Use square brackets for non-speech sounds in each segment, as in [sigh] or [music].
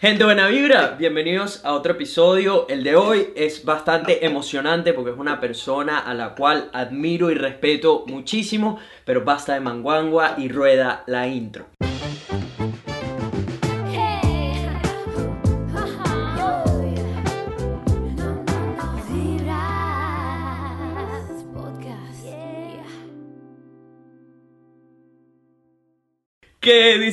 Gente buena vibra, bienvenidos a otro episodio. El de hoy es bastante emocionante porque es una persona a la cual admiro y respeto muchísimo, pero basta de manguangua y rueda la intro.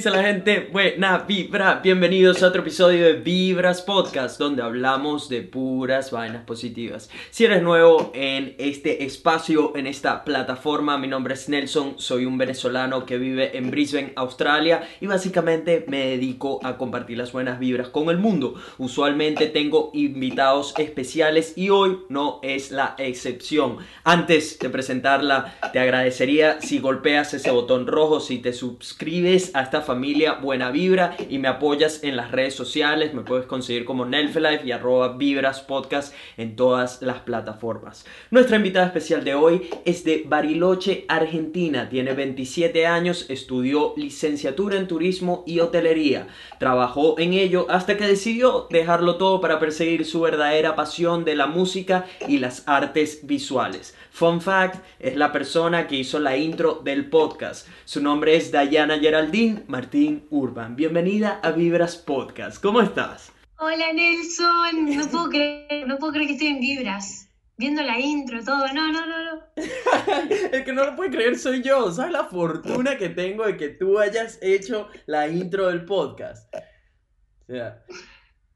Dice la gente? Buena vibra, bienvenidos a otro episodio de Vibras Podcast, donde hablamos de puras vainas positivas. Si eres nuevo en este espacio, en esta plataforma, mi nombre es Nelson, soy un venezolano que vive en Brisbane, Australia, y básicamente me dedico a compartir las buenas vibras con el mundo. Usualmente tengo invitados especiales y hoy no es la excepción. Antes de presentarla, te agradecería si golpeas ese botón rojo, si te suscribes a esta familia Buena Vibra y me apoyas en las redes sociales. Me puedes conseguir como Nelfelife y arroba Vibras Podcast en todas las plataformas. Nuestra invitada especial de hoy es de Bariloche, Argentina. Tiene 27 años, estudió licenciatura en turismo y hotelería. Trabajó en ello hasta que decidió dejarlo todo para perseguir su verdadera pasión de la música y las artes visuales. Fun fact, es la persona que hizo la intro del podcast. Su nombre es Dayana Geraldine Martín Urban. Bienvenida a Vibras Podcast. ¿Cómo estás? Hola Nelson, no [laughs] puedo creer, no puedo creer que estoy en Vibras. Viendo la intro, todo, no, no, no, no. [laughs] El que no lo puede creer soy yo. ¿Sabes la fortuna que tengo de que tú hayas hecho la intro del podcast? O sea,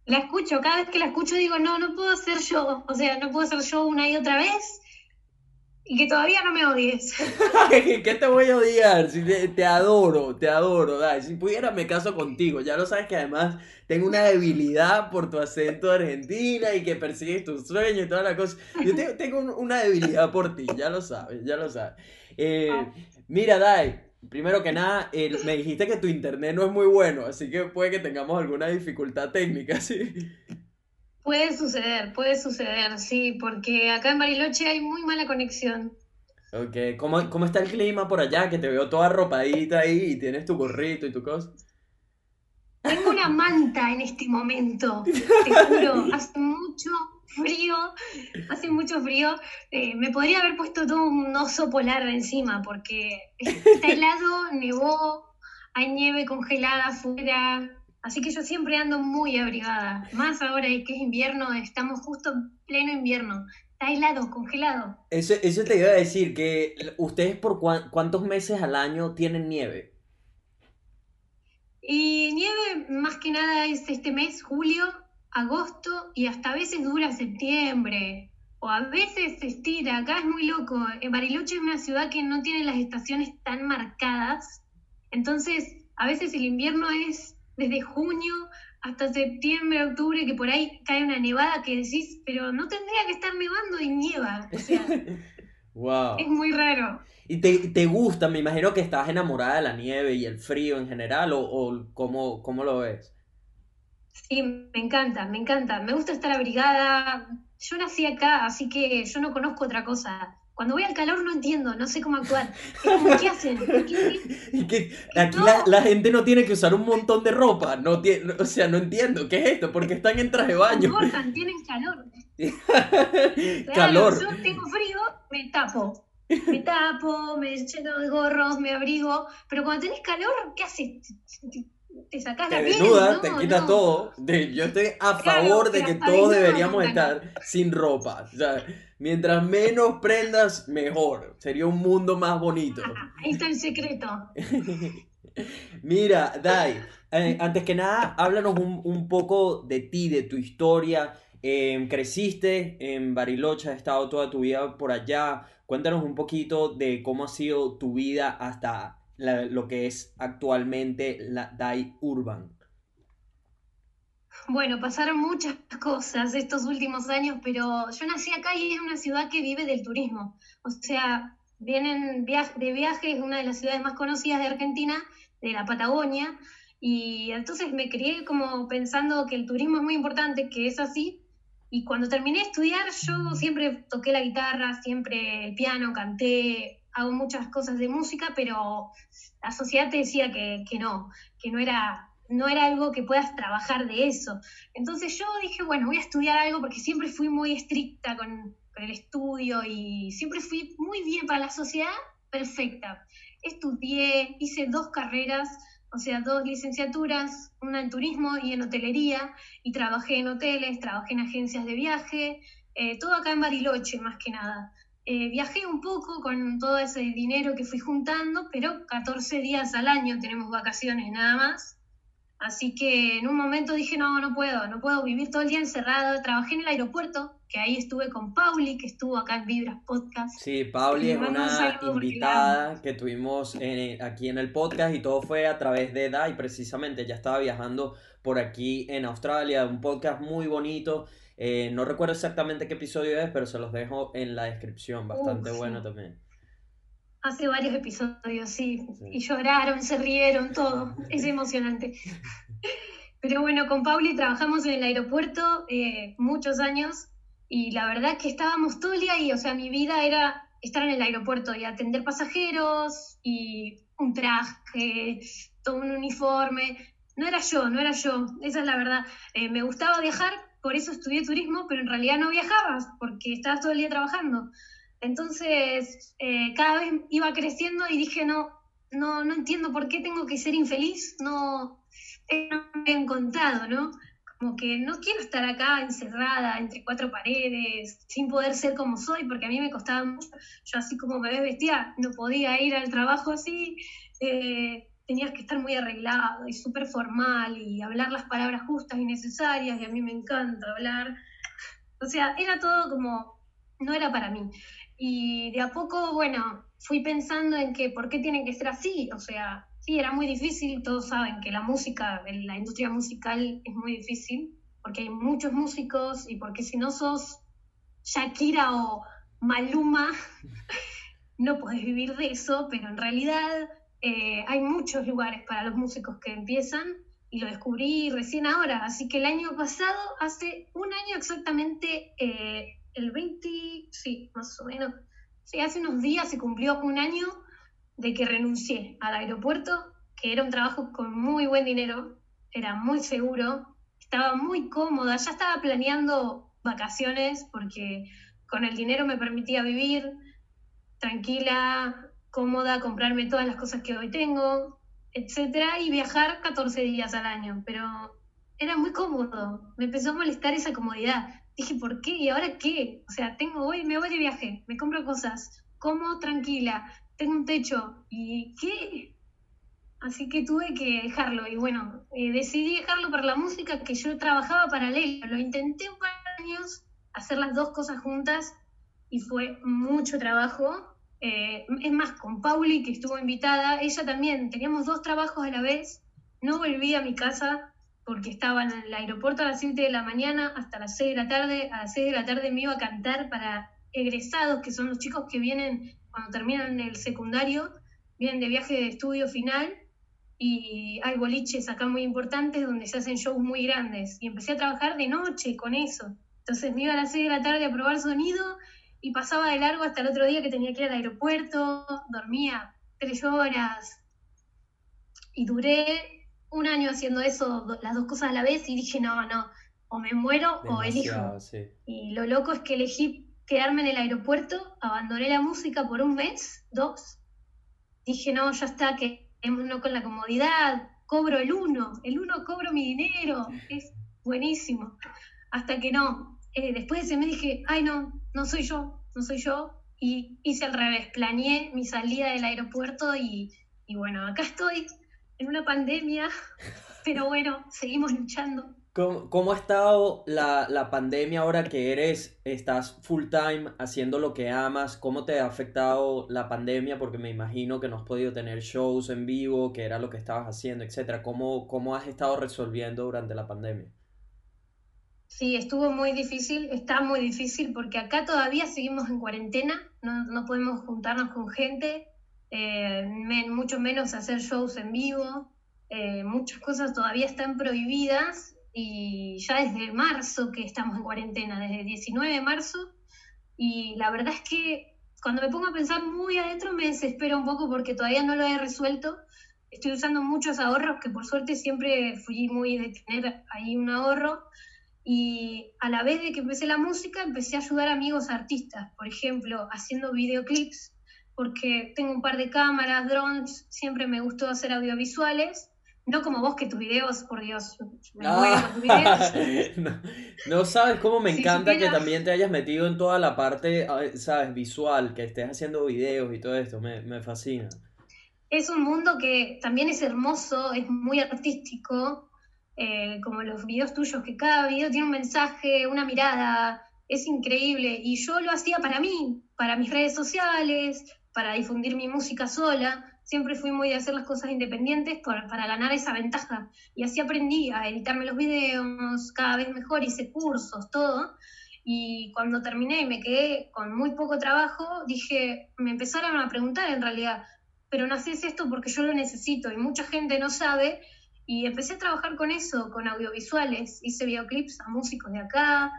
la escucho, cada vez que la escucho digo, no, no puedo ser yo. O sea, no puedo ser yo una y otra vez y que todavía no me odies. [laughs] ¿Qué te voy a odiar? Si te, adoro, te adoro. Dai. Si pudiera me caso contigo. Ya lo sabes que además tengo una debilidad por tu acento argentina y que persigues tus sueños y toda la cosa. Yo tengo, una debilidad por ti, ya lo sabes, ya lo sabes. Eh, ah. mira, Dai, primero que nada, me dijiste que tu internet no es muy bueno, así que puede que tengamos alguna dificultad técnica, [laughs] ¿sí? Puede suceder, puede suceder, sí, porque acá en Bariloche hay muy mala conexión. Ok, ¿Cómo, ¿cómo está el clima por allá? Que te veo toda arropadita ahí y tienes tu gorrito y tu cosa. Tengo una [laughs] manta en este momento, te juro, [laughs] hace mucho frío, hace mucho frío. Eh, me podría haber puesto todo un oso polar encima porque [laughs] está helado, nevó, hay nieve congelada afuera, Así que yo siempre ando muy abrigada. Más ahora que es invierno, estamos justo en pleno invierno. Está helado, congelado. Eso, eso te iba a decir, que ustedes por cuántos meses al año tienen nieve. Y nieve más que nada es este mes, julio, agosto y hasta a veces dura septiembre. O a veces se estira, acá es muy loco. En Bariloche es una ciudad que no tiene las estaciones tan marcadas. Entonces, a veces el invierno es desde junio hasta septiembre, octubre, que por ahí cae una nevada que decís, pero no tendría que estar nevando y nieva. O sea, [laughs] wow. es muy raro. ¿Y te, gusta? Me imagino que estás enamorada de la nieve y el frío en general, o, o cómo, cómo lo ves? Sí, me encanta, me encanta. Me gusta estar abrigada. Yo nací acá, así que yo no conozco otra cosa. Cuando voy al calor no entiendo, no sé cómo actuar. ¿Qué hacen? aquí [laughs] la, gente no tiene que usar un montón de ropa. No tiene, o sea, no entiendo. ¿Qué es esto? Porque están en traje de baño. No tienen calor. [laughs] calor. Yo tengo frío, me tapo. Me tapo, me lleno de gorros, me abrigo. Pero cuando tenés calor, ¿qué haces? te sacas la piel. te quitas todo. yo estoy a favor de que todos deberíamos estar sin ropa. O sea, mientras menos prendas, mejor. Sería un mundo más bonito. ahí está el secreto. [laughs] Mira, Dai, eh, antes que nada, háblanos un, poco de ti, de tu historia. Em, creciste en Bariloche, has estado toda tu vida por allá. Cuéntanos un poquito de cómo ha sido tu vida hasta lo que es actualmente la DAI Urban? Bueno, pasaron muchas cosas estos últimos años, pero yo nací acá y es una ciudad que vive del turismo. O sea, vienen de viaje, es una de las ciudades más conocidas de Argentina, de la Patagonia, y entonces me crié como pensando que el turismo es muy importante, que es así, y cuando terminé de estudiar yo siempre toqué la guitarra, siempre el piano, canté, hago muchas cosas de música, pero la sociedad te decía que, no, que no era no era algo que puedas trabajar de eso. Entonces yo dije, bueno, voy a estudiar algo porque siempre fui muy estricta con, el estudio y siempre fui muy bien para la sociedad, perfecta. Estudié, hice dos carreras, o sea, dos licenciaturas, una en turismo y en hotelería, y trabajé en hoteles, trabajé en agencias de viaje, eh, todo acá en Bariloche más que nada. Eh, viajé un poco con todo ese dinero que fui juntando, pero 14 días al año tenemos vacaciones nada más. Así que en un momento dije, no, no puedo, no puedo vivir todo el día encerrado. Trabajé en el aeropuerto, que ahí estuve con Pauli, que estuvo acá en Vibras Podcast. Sí, Pauli es una invitada que tuvimos aquí en el podcast y todo fue a través de DAI, precisamente. Ya estaba viajando por aquí en Australia, un podcast muy bonito. Eh, no recuerdo exactamente qué episodio es, pero se los dejo en la descripción, bastante bueno también. Hace varios episodios, sí. Y lloraron, se rieron, todo. [laughs] Es emocionante. Pero bueno, con Pauli trabajamos en el aeropuerto eh, muchos años y la verdad que estábamos todo el día ahí. O sea, mi vida era estar en el aeropuerto y atender pasajeros y un traje, todo un uniforme. No era yo, no era yo. Esa es la verdad. Eh, me gustaba viajar, por eso estudié turismo, pero en realidad no viajabas porque estabas todo el día trabajando. Entonces, eh, cada vez iba creciendo y dije, no, no, no entiendo por qué tengo que ser infeliz, no, no me he encontrado, ¿no? Como que no quiero estar acá encerrada entre cuatro paredes, sin poder ser como soy, porque a mí me costaba mucho. Yo así como me ves vestida, no podía ir al trabajo así. Eh, tenías que estar muy arreglado y súper formal y hablar las palabras justas y necesarias, y a mí me encanta hablar. O sea, era todo como, no era para mí. Y de a poco, bueno, fui pensando en que por qué tiene que ser así. O sea, sí, era muy difícil, todos saben que la música, la industria musical es muy difícil, porque hay muchos músicos y porque si no sos Shakira o Maluma, [laughs] no podés vivir de eso, pero en realidad eh, hay muchos lugares para los músicos que empiezan y lo descubrí recién ahora. Así que el año pasado, hace un año exactamente, eh, el 20, sí, más o menos, sí, hace unos días se cumplió un año de que renuncié al aeropuerto, que era un trabajo con muy buen dinero, era muy seguro, estaba muy cómoda, ya estaba planeando vacaciones porque con el dinero me permitía vivir tranquila, cómoda, comprarme todas las cosas que hoy tengo, etcétera, y viajar 14 días al año, pero era muy cómodo, me empezó a molestar esa comodidad dije, ¿por qué? ¿Y ahora qué? O sea, tengo hoy, me voy de viaje, me compro cosas, como tranquila, tengo un techo, ¿y qué? Así que tuve que dejarlo y bueno, eh, decidí dejarlo por la música que yo trabajaba paralelo. Lo intenté un par de años hacer las dos cosas juntas y fue mucho trabajo. Eh, es más, con Pauli, que estuvo invitada, ella también, teníamos dos trabajos a la vez, no volví a mi casa porque estaba en el aeropuerto a las 7 de la mañana hasta las 6 de la tarde. A las 6 de la tarde me iba a cantar para egresados, que son los chicos que vienen cuando terminan el secundario, vienen de viaje de estudio final y hay boliches acá muy importantes donde se hacen shows muy grandes. Y empecé a trabajar de noche con eso. Entonces me iba a las 6 de la tarde a probar sonido y pasaba de largo hasta el otro día que tenía que ir al aeropuerto, dormía tres horas y duré un año haciendo eso, las dos cosas a la vez, y dije, no, no, o me muero o elijo. Y lo loco es que elegí quedarme en el aeropuerto, abandoné la música por un mes, dos. Dije, no, ya está, que uno con la comodidad, cobro el uno, el uno cobro mi dinero, es buenísimo. Hasta que no, eh, después de ese mes dije, ay no, no soy yo, no soy yo, y hice al revés, planeé mi salida del aeropuerto y, y bueno, acá estoy en una pandemia, [laughs] pero bueno, seguimos luchando. ¿Cómo, ha estado la, la, pandemia ahora que eres, estás full time haciendo lo que amas? ¿Cómo te ha afectado la pandemia? Porque me imagino que no has podido tener shows en vivo, que era lo que estabas haciendo, etcétera. ¿Cómo, cómo has estado resolviendo durante la pandemia? Sí, estuvo muy difícil, está muy difícil porque acá todavía seguimos en cuarentena, no, no podemos juntarnos con gente, eh, mucho menos hacer shows en vivo, eh, muchas cosas todavía están prohibidas y ya desde marzo que estamos en cuarentena, desde el 19 de marzo, y la verdad es que cuando me pongo a pensar muy adentro me desespero un poco porque todavía no lo he resuelto, estoy usando muchos ahorros que por suerte siempre fui muy de tener ahí un ahorro. Y a la vez de que empecé la música empecé a ayudar a amigos artistas, por ejemplo, haciendo videoclips, porque tengo un par de cámaras, drones, siempre me gustó hacer audiovisuales no como vos que tus videos, por Dios, me ah, tus videos. [laughs] no, sabes cómo me encanta que también te hayas metido en toda la parte, sabes, visual, que estés haciendo videos y todo esto, me, me fascina. Es un mundo que también es hermoso, es muy artístico, eh, como los videos tuyos, que cada video tiene un mensaje, una mirada, es increíble. Y yo lo hacía para mí, para mis redes sociales, para difundir mi música sola siempre fui muy de hacer las cosas independientes para, ganar esa ventaja. Y así aprendí a editarme los videos cada vez mejor, hice cursos, todo. Y cuando terminé y me quedé con muy poco trabajo, dije, me empezaron a preguntar en realidad, pero no haces esto porque yo lo necesito y mucha gente no sabe. Y empecé a trabajar con eso, con audiovisuales. Hice videoclips a músicos de acá,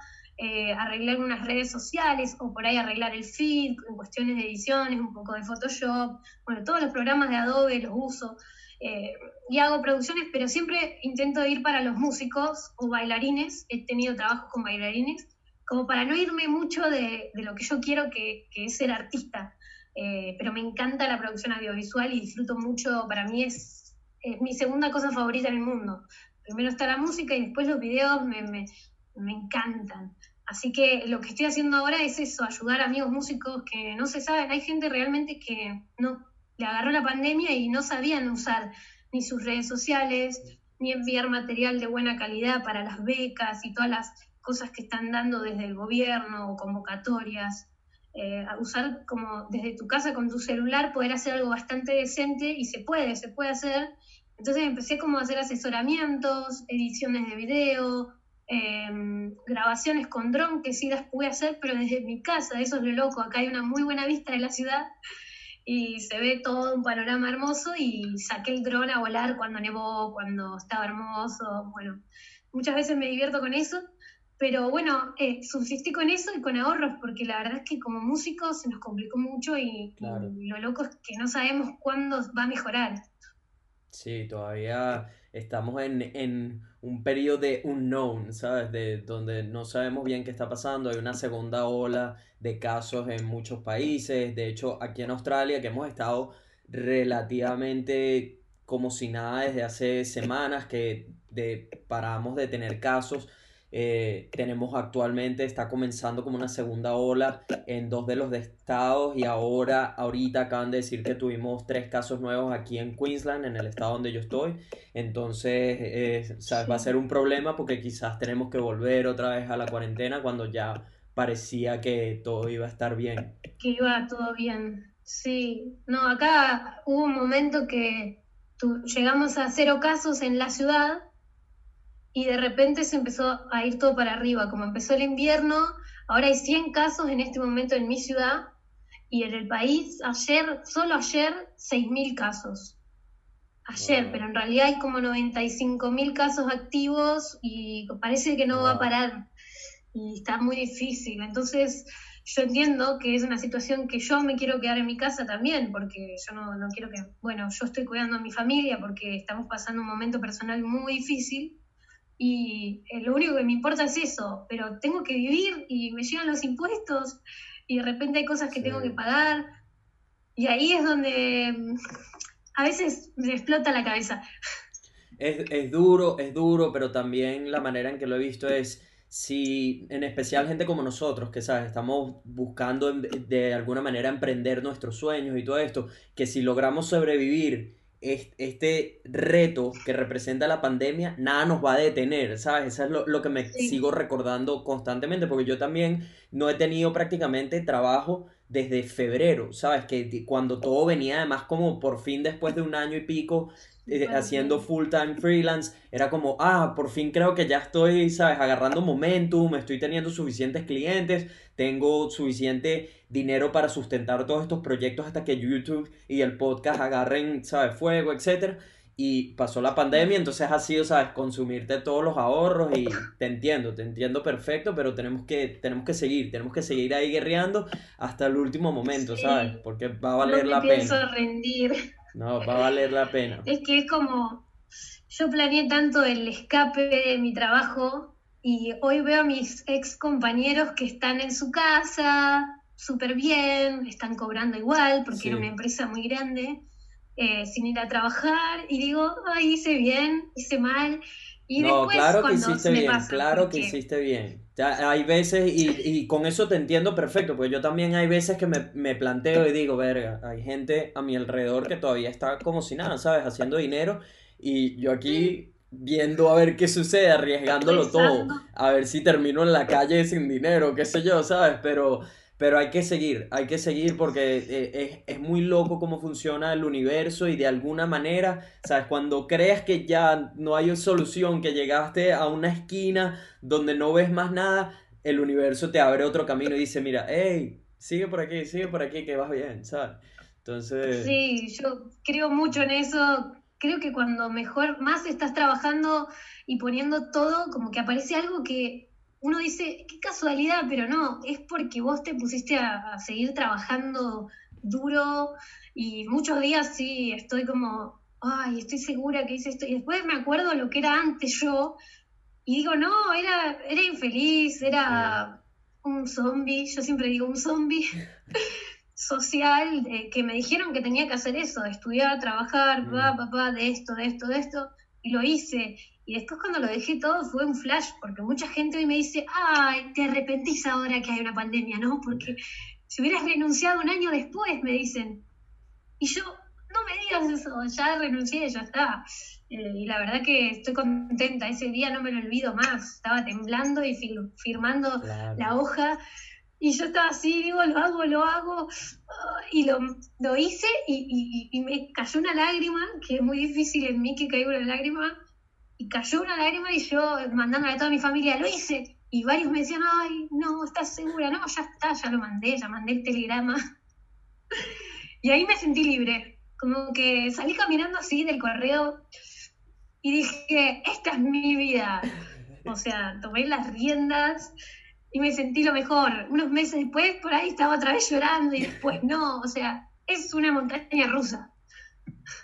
eh, arreglar unas redes sociales o por ahí arreglar el feed en cuestiones de ediciones, un poco de Photoshop, bueno, todos los programas de Adobe los uso eh, y hago producciones, pero siempre intento ir para los músicos o bailarines, he tenido trabajos con bailarines, como para no irme mucho de, lo que yo quiero que, es ser artista, eh, pero me encanta la producción audiovisual y disfruto mucho, para mí es, mi segunda cosa favorita en el mundo. Primero está la música y después los videos me, me, me encantan. Así que lo que estoy haciendo ahora es eso, ayudar a amigos músicos que no se saben. Hay gente realmente que no le agarró la pandemia y no sabían usar ni sus redes sociales, ni enviar material de buena calidad para las becas y todas las cosas que están dando desde el gobierno o convocatorias. Eh, usar como desde tu casa con tu celular, poder hacer algo bastante decente y se puede, se puede hacer. Entonces empecé como a hacer asesoramientos, ediciones de video, Em, grabaciones con dron que sí las pude hacer, pero desde mi casa, eso es lo loco, acá hay una muy buena vista de la ciudad y se ve todo un panorama hermoso y saqué el dron a volar cuando nevó, cuando estaba hermoso, bueno, muchas veces me divierto con eso, pero bueno, eh, subsistí con eso y con ahorros, porque la verdad es que como músicos se nos complicó mucho y, y lo loco es que no sabemos cuándo va a mejorar. Sí, todavía estamos en, en un periodo de unknown, ¿sabes? De donde no sabemos bien qué está pasando. Hay una segunda ola de casos en muchos países. De hecho, aquí en Australia, que hemos estado relativamente como si nada desde hace semanas, que de, paramos de tener casos eh, tenemos actualmente, está comenzando como una segunda ola en dos de los estados y ahora, ahorita acaban de decir que tuvimos tres casos nuevos aquí en Queensland, en el estado donde yo estoy. Entonces, eh, va a ser un problema porque quizás tenemos que volver otra vez a la cuarentena cuando ya parecía que todo iba a estar bien. Que iba todo bien, sí. No, acá hubo un momento que llegamos a cero casos en la ciudad y de repente se empezó a ir todo para arriba. Como empezó el invierno, ahora hay 100 casos en este momento en mi ciudad y en el país, ayer, solo ayer, 6.000 casos. Ayer, pero en realidad hay como 95.000 casos activos y parece que no va a parar y está muy difícil. Entonces, yo entiendo que es una situación que yo me quiero quedar en mi casa también, porque yo no, no quiero que, bueno, yo estoy cuidando a mi familia porque estamos pasando un momento personal muy difícil y eh, lo único que me importa es eso, pero tengo que vivir y me llegan los impuestos y de repente hay cosas que tengo que pagar. Y ahí es donde mm, a veces me explota la cabeza. Es, duro, es duro, pero también la manera en que lo he visto es si en especial gente como nosotros, que sabes, estamos buscando de alguna manera emprender nuestros sueños y todo esto, que si logramos sobrevivir este reto que representa la pandemia, nada nos va a detener, ¿sabes? Eso es lo, que me sigo recordando constantemente, porque yo también no he tenido prácticamente trabajo desde febrero, ¿sabes? Que cuando todo venía además como por fin después de un año y pico eh, haciendo full time freelance, era como, ah, por fin creo que ya estoy, ¿sabes? Agarrando momentum, estoy teniendo suficientes clientes, tengo suficiente dinero para sustentar todos estos proyectos hasta que YouTube y el podcast agarren, ¿sabes? Fuego, etcétera. Y pasó la pandemia, entonces ha sido, ¿sabes? Consumirte todos los ahorros y te entiendo, te entiendo perfecto, pero tenemos que, tenemos que seguir, tenemos que seguir ahí guerreando hasta el último momento, ¿sabes? Porque va a valer la pena. rendir. No, va a valer la pena. Es que es como, yo planeé tanto el escape de mi trabajo y hoy veo a mis ex compañeros que están en su casa, súper bien, están cobrando igual porque era una empresa muy grande, eh, sin ir a trabajar y digo, ay, hice bien, hice mal. Y no, claro que hiciste bien, claro que hiciste bien. Ya, hay veces, y, y, con eso te entiendo perfecto, porque yo también hay veces que me, me, planteo y digo, verga, hay gente a mi alrededor que todavía está como si nada, ¿sabes? Haciendo dinero, y yo aquí viendo a ver qué sucede, arriesgándolo todo, a ver si termino en la calle sin dinero, qué sé yo, ¿sabes? Pero pero hay que seguir, hay que seguir porque eh, es, muy loco cómo funciona el universo y de alguna manera, ¿sabes? Cuando crees que ya no hay solución, que llegaste a una esquina donde no ves más nada, el universo te abre otro camino y dice, mira, hey, sigue por aquí, sigue por aquí, que vas bien, ¿sabes? Entonces... Sí, yo creo mucho en eso. Creo que cuando mejor, más estás trabajando y poniendo todo, como que aparece algo que uno dice, qué casualidad, pero no, es porque vos te pusiste a, seguir trabajando duro y muchos días sí, estoy como, ay, estoy segura que hice esto. Y después me acuerdo lo que era antes yo y digo, no, era, era infeliz, era un zombie, yo siempre digo un zombie [laughs] social, que me dijeron que tenía que hacer eso, estudiar, trabajar, papá, papá, de esto, de esto, de esto, y lo hice. Y después cuando lo dejé todo fue un flash, porque mucha gente hoy me dice, ay, te arrepentís ahora que hay una pandemia, ¿no? Porque si hubieras renunciado un año después, me dicen. Y yo, no me digas eso, ya renuncié, ya está. Eh, y la verdad que estoy contenta, ese día no me lo olvido más, estaba temblando y firmando la hoja. Y yo estaba así, digo, lo hago, lo hago. Y lo, lo hice y, y, me cayó una lágrima, que es muy difícil en mí que caiga una lágrima y cayó una lágrima y yo mandándole a toda mi familia, lo hice. Y varios me decían, ay, no, ¿estás segura? No, ya está, ya lo mandé, ya mandé el telegrama. [laughs] y ahí me sentí libre, como que salí caminando así del correo y dije, esta es mi vida. O sea, tomé las riendas y me sentí lo mejor. Unos meses después, por ahí estaba otra vez llorando y después no, o sea, es una montaña rusa.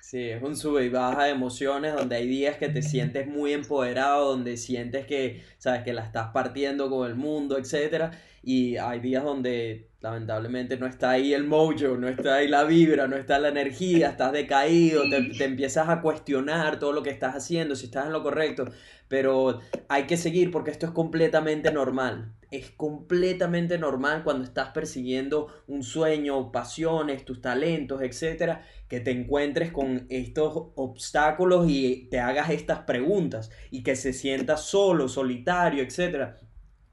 Sí, es un sube y baja de emociones donde hay días que te sientes muy empoderado, donde sientes que, sabes, que la estás partiendo con el mundo, etcétera, y hay días donde lamentablemente no está ahí el mojo, no está ahí la vibra, no está la energía, estás decaído, te, te empiezas a cuestionar todo lo que estás haciendo, si estás en lo correcto, pero hay que seguir porque esto es completamente normal es completamente normal cuando estás persiguiendo un sueño, pasiones, tus talentos, etcétera, que te encuentres con estos obstáculos y te hagas estas preguntas y que se sientas solo, solitario, etcétera.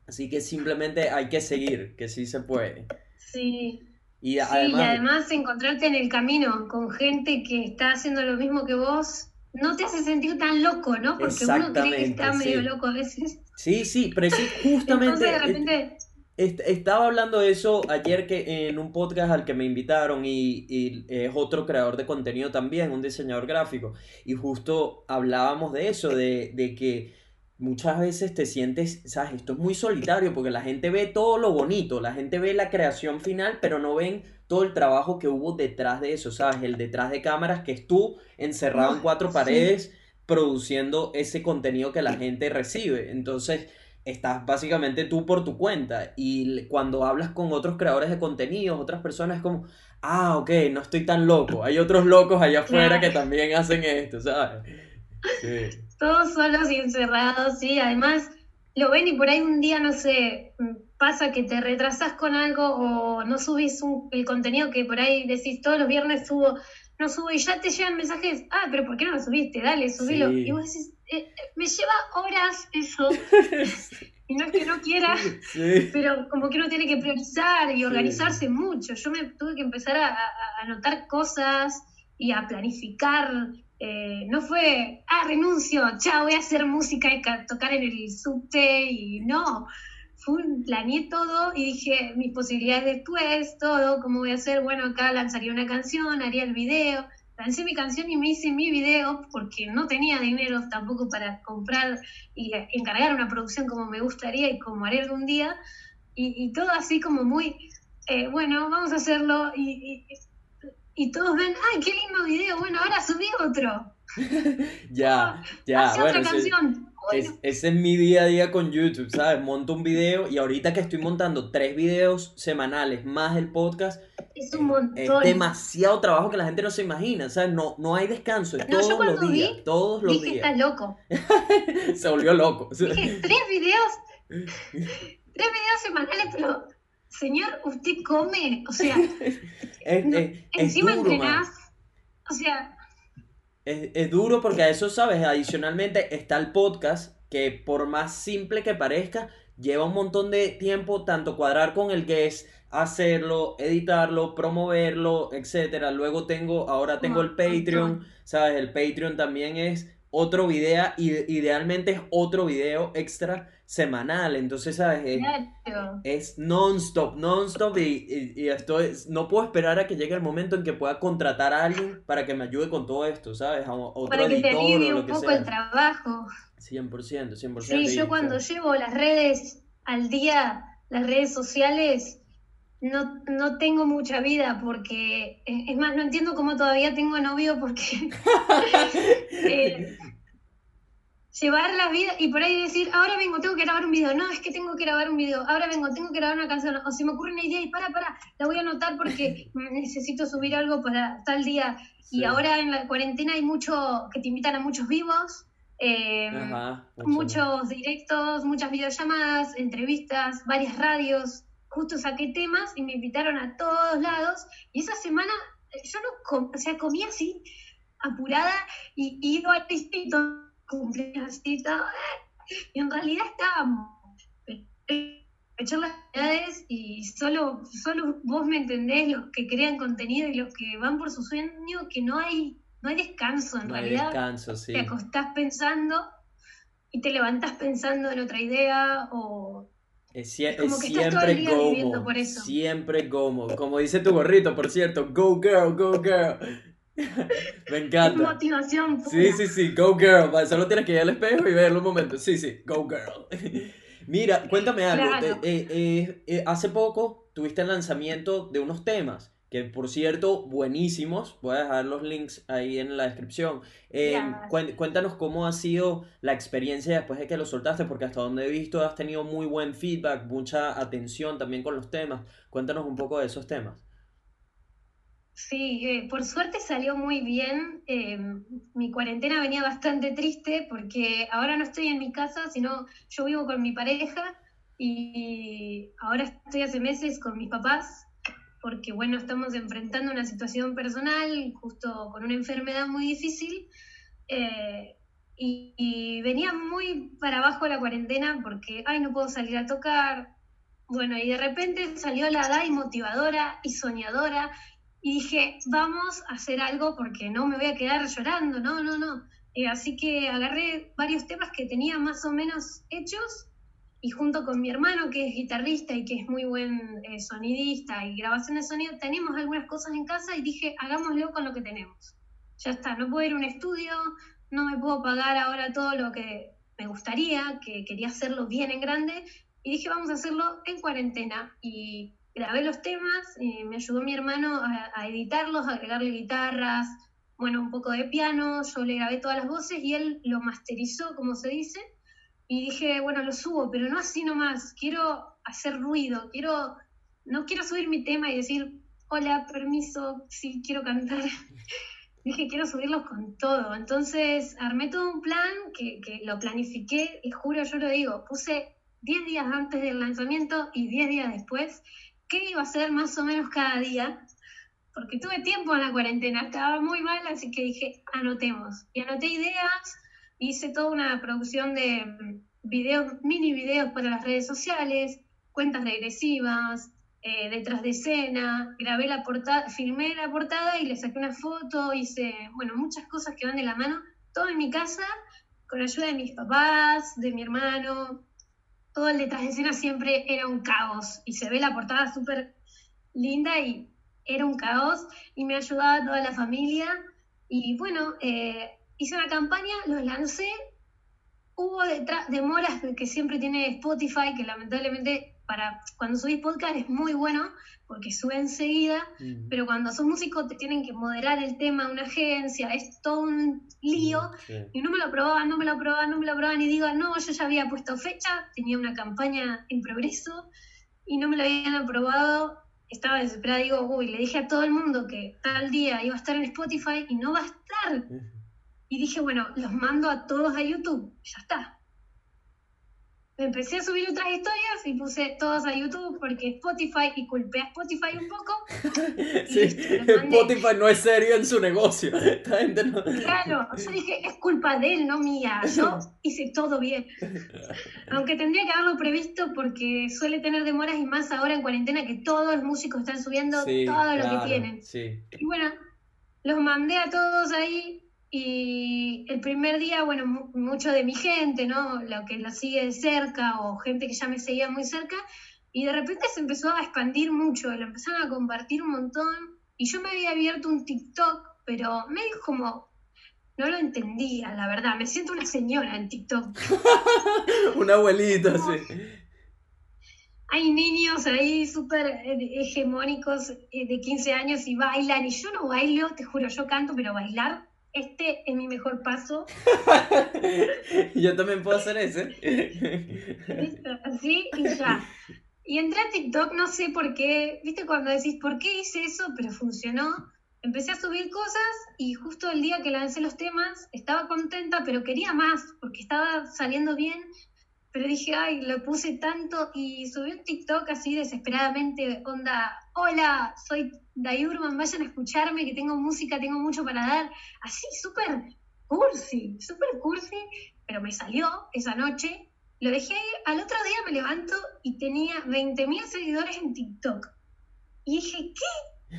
Así que simplemente hay que seguir, que sí se puede. Sí. Y además, y además encontrarte en el camino con gente que está haciendo lo mismo que vos no te hace sentir tan loco, ¿no? Porque uno cree que está medio loco a veces. Sí, sí, pero sí, [laughs] justamente. de repente. estaba hablando de eso ayer que en un podcast al que me invitaron y, es otro creador de contenido también, un diseñador gráfico, y justo hablábamos de eso, de, de que muchas veces te sientes, sabes, esto es muy solitario porque la gente ve todo lo bonito, la gente ve la creación final, pero no ven todo el trabajo que hubo detrás de eso, sabes, el detrás de cámaras que es tú encerrado en cuatro paredes produciendo ese contenido que la gente recibe. Entonces, estás básicamente tú por tu cuenta y cuando hablas con otros creadores de contenidos, otras personas es como, ah, ok, no estoy tan loco, hay otros locos allá afuera que también hacen esto, ¿sabes? Sí. Todos solos y encerrados, sí, además lo ven y por ahí un día, no sé, pasa que te retrasas con algo o no subís el contenido que por ahí decís todos los viernes subo no subo y ya te llegan mensajes, ah, pero ¿por qué no lo subiste? Dale, subilo. Y vos decís, eh, eh, me lleva horas eso. [laughs] y no es que no quiera, pero como que uno tiene que priorizar y organizarse mucho. Yo me tuve que empezar a, anotar cosas y a planificar. Eh, no fue, ah, renuncio, chao, voy a hacer música y tocar en el subte y no planeé todo y dije mis posibilidades después, todo, cómo voy a hacer, bueno, acá lanzaría una canción, haría el video, lancé mi canción y me hice mi video porque no tenía dinero tampoco para comprar y encargar una producción como me gustaría y como haré algún día, y, todo así como muy, eh, bueno, vamos a hacerlo y, y todos ven, ay, qué lindo video, bueno, ahora subí otro. [laughs] ya, ya, Hace bueno, otra canción. Es- ese es mi día a día con YouTube, ¿sabes? Monto un video y ahorita que estoy montando tres videos semanales más el podcast, es un es montón. demasiado trabajo que la gente no se imagina, ¿sabes? No, no hay descanso, es No, todos los días, vi, todos los Dije, días. está loco. [laughs] Se volvió loco. Dije, tres videos, tres videos semanales, pero señor, usted come, o sea, [laughs] Es, no, es- es encima duro, entrenás, o sea, Es, es duro porque a eso, ¿sabes? Adicionalmente está el podcast, que por más simple que parezca, lleva un montón de tiempo, tanto cuadrar con el guest, hacerlo, editarlo, promoverlo, etcétera. Luego tengo, ahora tengo el. Patreon, ¿sabes? El Patreon también es otro video, y idealmente es otro video extra semanal. Entonces, ¿sabes? Es, claro. es non-stop, non-stop y, y, y estoy, no puedo esperar a que llegue el momento en que pueda contratar a alguien para que me ayude con todo esto, ¿sabes? A otro Para que te editor alivie o lo un poco el sea. trabajo. 100%, 100%. Sí, y, yo cuando ¿sabes? llevo las redes al día, las redes sociales, no, no tengo mucha vida porque, es más, no entiendo cómo todavía tengo novio porque [laughs] [laughs] eh, llevar la vida y por ahí decir, ahora vengo, tengo que grabar un video, no, es que tengo que grabar un video, ahora vengo, tengo que grabar una canción, o se me ocurre una idea y para, para, la voy a anotar porque [laughs] necesito subir algo para tal día. Sí. Y ahora en la cuarentena hay mucho, que te invitan a muchos vivos. eh, Ajá, muchos directos, muchas videollamadas, entrevistas, varias radios. Justo saqué temas y me invitaron a todos lados. Y esa semana yo no com o sea, comía así, apurada, y y iba al distrito, cumplía así, todo, y en realidad estábamos eh, echar las actividades y solo, solo vos me entendés, los que crean contenido y los que van por su sueño, que no hay, no hay descanso en No hay realidad descanso, sí. te acostás pensando y te levantás pensando en otra idea o Es, como es que estás todo el siempre día Gomo, por eso. siempre Gomo. Como dice tu gorrito, por cierto, go girl, go girl. [laughs] Me encanta. motivación pura. Sí, sí, sí, go girl. Solo tienes que ir al espejo y verlo un momento. Sí, sí, go girl. [laughs] Mira, cuéntame algo. Claro. Eh, eh, eh, hace poco tuviste el lanzamiento de unos temas, que por cierto, buenísimos. Voy a dejar los links ahí en la descripción. Eh, cuéntanos cómo ha sido la experiencia después de que lo soltaste, porque hasta donde he visto has tenido muy buen feedback, mucha atención también con los temas. Cuéntanos un poco de esos temas. Sí, eh, por suerte salió muy bien. eh, mi cuarentena venía bastante triste porque ahora no estoy en mi casa, sino yo vivo con mi pareja y ahora estoy hace meses con mis papás porque, bueno, estamos enfrentando una situación personal, justo con una enfermedad muy difícil. eh, y, venía muy para abajo la cuarentena porque, ay, no puedo salir a tocar. Bueno, y de repente salió la Dai motivadora y soñadora y dije, vamos a hacer algo porque no me voy a quedar llorando, no, no, no. Eh, así que agarré varios temas que tenía más o menos hechos y junto con mi hermano, que es guitarrista y que es muy buen eh, sonidista y grabación de sonido, tenemos algunas cosas en casa y dije, hagámoslo con lo que tenemos. Ya está, no puedo ir a un estudio, no me puedo pagar ahora todo lo que me gustaría, que quería hacerlo bien en grande, y dije, vamos a hacerlo en cuarentena. Y grabé los temas, y me ayudó mi hermano a, a editarlos, a agregarle guitarras, bueno, un poco de piano, yo le grabé todas las voces y él lo masterizó, como se dice, y dije, bueno, lo subo, pero no así nomás, quiero hacer ruido, quiero, no quiero subir mi tema y decir, hola, permiso, sí, quiero cantar. [laughs] Dije, quiero subirlos con todo. Entonces armé todo un plan que, que lo planifiqué y juro, yo lo digo, puse 10 días antes del lanzamiento y 10 días después, qué iba a hacer más o menos cada día, porque tuve tiempo en la cuarentena, estaba muy mal, así que dije, anotemos. Y anoté ideas, hice toda una producción de mm, videos, mini videos para las redes sociales, cuentas regresivas, eh, detrás de escena, grabé la portada, filmé la portada y le saqué una foto, hice, bueno, muchas cosas que van de la mano, todo en mi casa, con ayuda de mis papás, de mi hermano, todo el detrás de escena siempre era un caos y se ve la portada súper linda y era un caos y me ayudaba toda la familia. Y bueno, eh, hice una campaña, los lancé, hubo detrás demoras que siempre tiene Spotify, que lamentablemente para cuando subís podcast es muy bueno porque sube enseguida, pero cuando sos músico te tienen que moderar el tema, una agencia, es todo un lío, y no me lo aprobaban, no me lo aprobaban, no me lo aprobaban, y digo, no, yo ya había puesto fecha, tenía una campaña en progreso, y no me lo habían aprobado, estaba desesperada, digo, uy, le dije a todo el mundo que tal día iba a estar en Spotify y no va a estar. Y dije, bueno, los mando a todos a YouTube, ya está empecé a subir otras historias y puse todas a YouTube porque Spotify y culpé a Spotify un poco. [laughs] sí, Spotify no es serio en su negocio. [laughs] Claro, yo dije, es culpa de él, no mía. Yo hice todo bien. Aunque tendría que haberlo previsto porque suele tener demoras y más ahora en cuarentena que todos los músicos están subiendo todo lo que tienen. Y bueno, los mandé a todos ahí y el primer día, bueno, mucho de mi gente, ¿no? Lo que la sigue de cerca o gente que ya me seguía muy cerca, y de repente se empezó a expandir mucho, lo empezaron a compartir un montón, y yo me había abierto un TikTok, pero me dijo como, no lo entendía, la verdad, me siento una señora en TikTok. [laughs] una abuelita, sí. Hay niños ahí súper eh, hegemónicos eh, de 15 años y bailan, y yo no bailo, te juro, yo canto, pero bailar este es mi mejor paso. [laughs] Yo también puedo hacer ese. ¿Listo? Así y ya. Y entré a TikTok, no sé por qué, viste cuando decís, ¿por qué hice eso? Pero funcionó. Empecé a subir cosas y justo el día que lancé los temas estaba contenta, pero quería más porque estaba saliendo bien. Pero dije, ay, lo puse tanto y subí un TikTok así desesperadamente, onda, hola, soy Dayurman, vayan a escucharme, que tengo música, tengo mucho para dar. Así, súper cursi, súper cursi, pero me salió esa noche. Lo dejé al otro día me levanto y tenía 20.000 seguidores en TikTok. Y dije, ¿qué?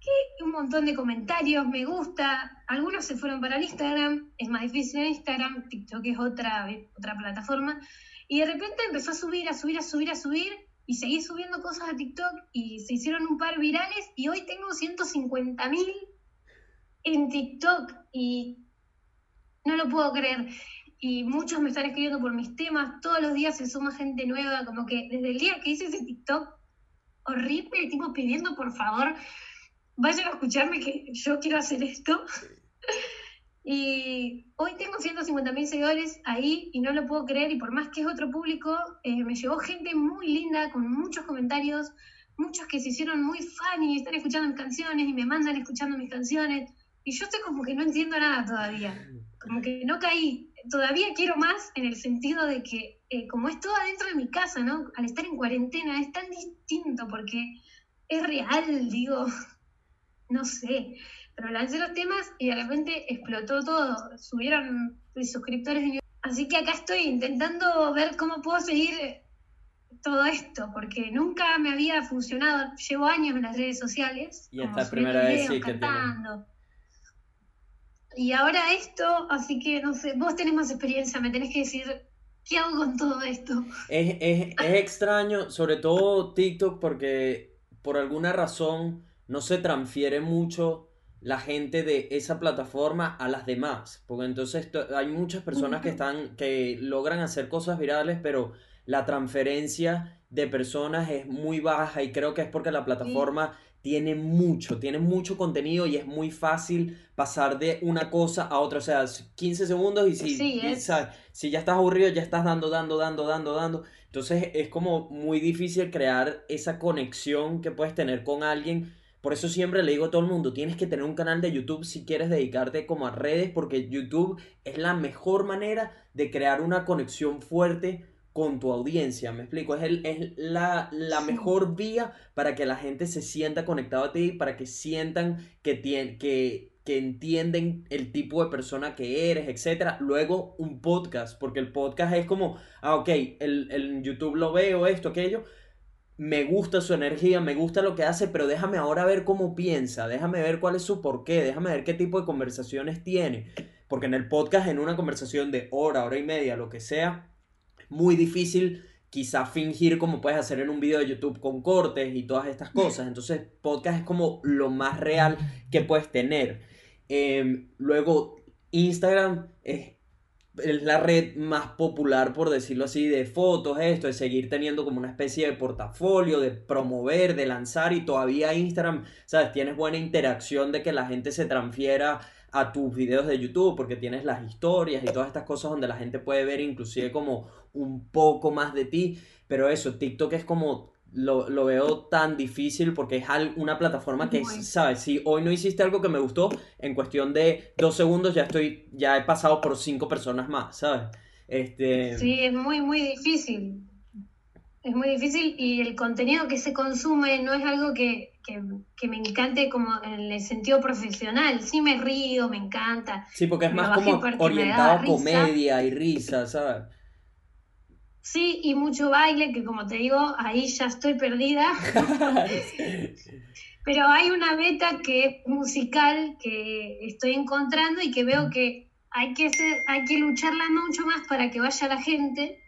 ¿Qué? Un montón de comentarios, me gusta. Algunos se fueron para el Instagram, es más difícil en Instagram, TikTok es otra, otra plataforma. Y de repente empezó a subir, a subir, a subir, a subir y seguí subiendo cosas a TikTok y se hicieron un par virales y hoy tengo 150 mil en TikTok y no lo puedo creer. Y muchos me están escribiendo por mis temas, todos los días se suma gente nueva, como que desde el día que hice ese TikTok horrible, tipo pidiendo por favor, vayan a escucharme que yo quiero hacer esto. [laughs] Y hoy tengo 150 mil seguidores ahí y no lo puedo creer. Y por más que es otro público, eh, me llegó gente muy linda con muchos comentarios, muchos que se hicieron muy fan y están escuchando mis canciones y me mandan escuchando mis canciones. Y yo estoy como que no entiendo nada todavía, como que no caí, todavía quiero más en el sentido de que eh, como es todo adentro de mi casa, ¿no? Al estar en cuarentena es tan distinto porque es real, digo, no sé pero lancé los temas y de repente explotó todo, subieron suscriptores en YouTube. Así que acá estoy intentando ver cómo puedo seguir todo esto, porque nunca me había funcionado. Llevo años en las redes sociales. Y esta primera vez sí que Y ahora esto, así que no sé, vos tenés más experiencia, me tenés que decir ¿Qué hago con todo esto? Es, es, es, extraño, sobre todo TikTok, porque por alguna razón no se transfiere mucho la gente de esa plataforma a las demás. Porque entonces hay muchas personas que están, que logran hacer cosas virales, pero la transferencia de personas es muy baja y creo que es porque la plataforma tiene mucho, tiene mucho contenido y es muy fácil pasar de una cosa a otra. O sea, 15 segundos y si, si ya estás aburrido, ya estás dando, dando, dando, dando, dando. Entonces es como muy difícil crear esa conexión que puedes tener con alguien por eso siempre le digo a todo el mundo, tienes que tener un canal de YouTube si quieres dedicarte como a redes, porque YouTube es la mejor manera de crear una conexión fuerte con tu audiencia, me explico, es, el, es la, mejor vía para que la gente se sienta conectada a ti, para que sientan que, que, que entienden el tipo de persona que eres, etc. Luego un podcast, porque el podcast es como, ah, ok, el, el YouTube lo veo, esto, aquello, me gusta su energía, me gusta lo que hace, pero déjame ahora ver cómo piensa, déjame ver cuál es su porqué, déjame ver qué tipo de conversaciones tiene. Porque en el podcast, en una conversación de hora, hora y media, lo que sea, muy difícil quizá fingir como puedes hacer en un video de YouTube con cortes y todas estas cosas. Entonces, podcast es como lo más real que puedes tener. Em, luego, Instagram es es la red más popular, por decirlo así, de fotos, esto, de seguir teniendo como una especie de portafolio, de promover, de lanzar y todavía Instagram, ¿sabes? Tienes buena interacción de que la gente se transfiera a tus videos de YouTube porque tienes las historias y todas estas cosas donde la gente puede ver inclusive como un poco más de ti, pero eso, TikTok es como lo, lo, veo tan difícil porque es una plataforma que, ¿sabes? Si hoy no hiciste algo que me gustó, en cuestión de dos segundos ya estoy, ya he pasado por cinco personas más, ¿sabes? Este... Sí, es muy, muy difícil. Es muy difícil y el contenido que se consume no es algo que, que, me encante como en el sentido profesional. Sí me río, me encanta. Sí, porque es más como orientado a comedia y risa, ¿sabes? Sí, y mucho baile, que como te digo, ahí ya estoy perdida. [laughs] Pero hay una beta que es musical que estoy encontrando y que veo que hay que, hacer, hay que lucharla mucho más para que vaya la gente.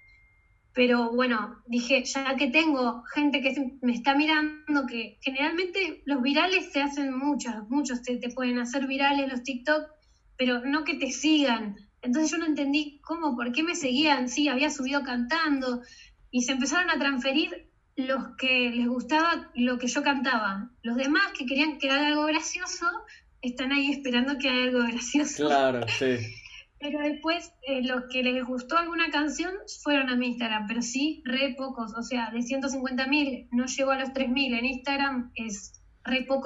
Pero bueno, dije, ya que tengo gente que me está mirando, que generalmente los virales se hacen muchos, muchos te, te pueden hacer virales los TikTok, pero no que te sigan. Entonces yo no entendí cómo, por qué me seguían, sí, había subido cantando y se empezaron a transferir los que les gustaba lo que yo cantaba. Los demás que querían que haga algo gracioso están ahí esperando que haga algo gracioso. Claro, sí. [laughs] Pero después eh, los que les gustó alguna canción fueron a mi Instagram, pero sí, re pocos. O sea, de 150 mil no llegó a los 3 mil en Instagram, es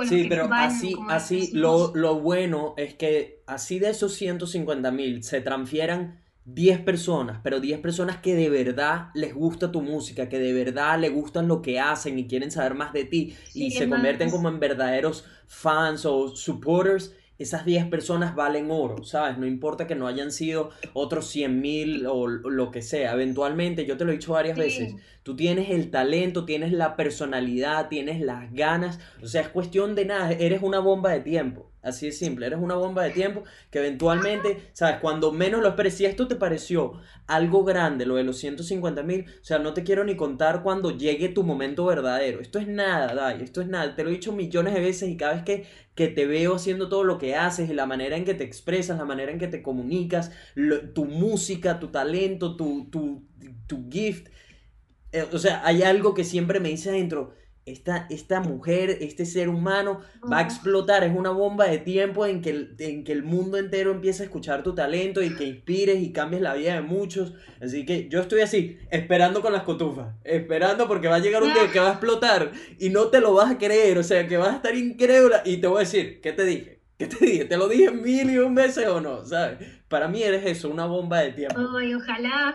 sí, pero así, así lo, lo, bueno es que así de esos 150 mil se transfieran 10 personas, pero 10 personas que de verdad les gusta tu música, que de verdad le gustan lo que hacen y quieren saber más de ti y se convierten como en verdaderos fans o supporters esas 10 personas valen oro, ¿sabes? No importa que no hayan sido otros 100 mil o lo que sea. Eventualmente, yo te lo he dicho varias veces, tú tienes el talento, tienes la personalidad, tienes las ganas. O sea, es cuestión de nada, eres una bomba de tiempo. Así de simple, eres una bomba de tiempo que eventualmente, ¿sabes? Cuando menos lo esperes, si esto te pareció algo grande, lo de los 150 mil, o sea, no te quiero ni contar cuando llegue tu momento verdadero. Esto es nada, Dai, esto es nada. Te lo he dicho millones de veces y cada vez que, que te veo haciendo todo lo que haces y la manera en que te expresas, la manera en que te comunicas, tu música, tu talento, tu, tu, tu gift. Eh, o sea, hay algo que siempre me dice adentro esta, esta mujer, este ser humano va a explotar, es una bomba de tiempo en que, el, en que el mundo entero empieza a escuchar tu talento y que inspires y cambies la vida de muchos. Así que yo estoy así, esperando con las cotufas, esperando porque va a llegar un día que va a explotar y no te lo vas a creer, o sea, que vas a estar incrédula y te voy a decir, ¿qué te dije? ¿Qué te dije? ¿Te lo dije mil y un veces o no? ¿Sabes? Para mí eres eso, una bomba de tiempo. Ay, ojalá.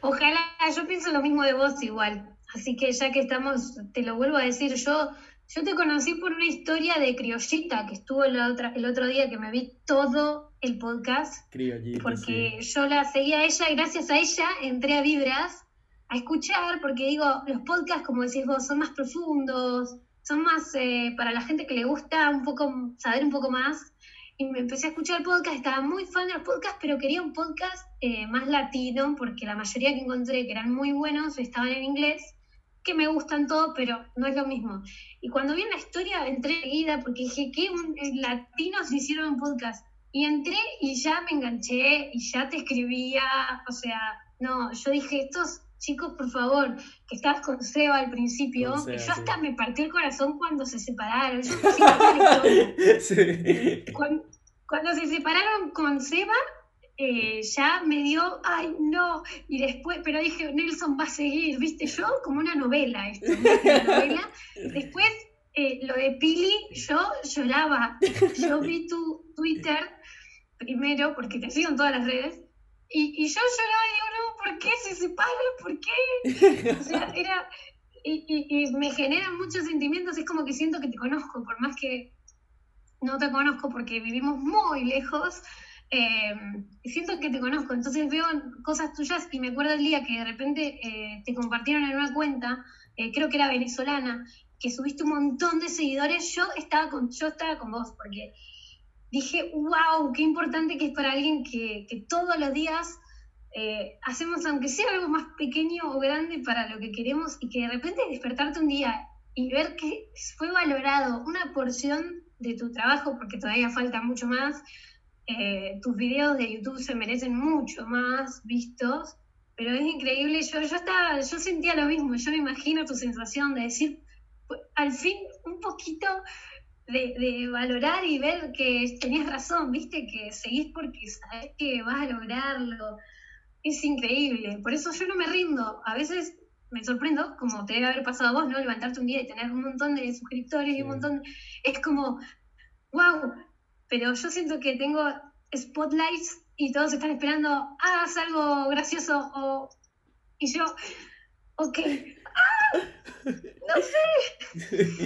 Ojalá, yo pienso lo mismo de vos igual. Así que ya que estamos, te lo vuelvo a decir, yo, yo te conocí por una historia de Criollita que estuvo el otro día que me vi todo el podcast. Criollita. Porque yo la seguía a ella y gracias a ella entré a Vibras a escuchar, porque digo, los podcasts, como decís vos, son más profundos, son más eh, para la gente que le gusta un poco, saber un poco más. Y me empecé a escuchar el podcast, estaba muy fan de los podcasts, pero quería un podcast eh, más latino, porque la mayoría que encontré que eran muy buenos estaban en inglés que me gustan todos, pero no es lo mismo. Y cuando vi la historia entré seguida porque dije, ¿qué un, eh, latinos hicieron un podcast? Y entré y ya me enganché y ya te escribía, o sea, no, yo dije, estos chicos, por favor, que estabas con Seba al principio, y yo hasta me partió el corazón cuando se separaron. Yo [laughs] sí. cuando, cuando se separaron con Seba, eh, ya me dio, ay, no, y después, pero dije, Nelson va a seguir, viste, yo como una novela, esto, una novela. [laughs] Después, eh, lo de Pili, yo lloraba, yo vi tu Twitter primero, porque te sigo en todas las redes, y, yo lloraba y digo, no, ¿por qué se separan? ¿Por qué? O sea, [laughs] era, y, y me generan muchos sentimientos, es como que siento que te conozco, por más que no te conozco porque vivimos muy lejos, eh, siento que te conozco, entonces veo cosas tuyas y me acuerdo el día que de repente eh, te compartieron en una cuenta, eh, creo que era venezolana, que subiste un montón de seguidores, yo estaba con, yo estaba con vos, porque dije, wow, qué importante que es para alguien que, que todos los días hacemos, aunque sea algo más pequeño o grande para lo que queremos, y que de repente despertarte un día y ver que fue valorado una porción de tu trabajo, porque todavía falta mucho más, eh, tus videos de YouTube se merecen mucho más vistos, pero es increíble, yo, yo, estaba, yo sentía lo mismo, yo me imagino tu sensación de decir, al fin un poquito de, valorar y ver que tenías razón, viste, que seguís porque sabes que vas a lograrlo. Es increíble. Por eso yo no me rindo. A veces me sorprendo, como te debe haber pasado a vos, ¿no? Levantarte un día y tener un montón de suscriptores y un montón. Es como, wow. Pero yo siento que tengo spotlights y todos están esperando, hagas algo gracioso o. Y yo, ok. ¡Ah! No sé.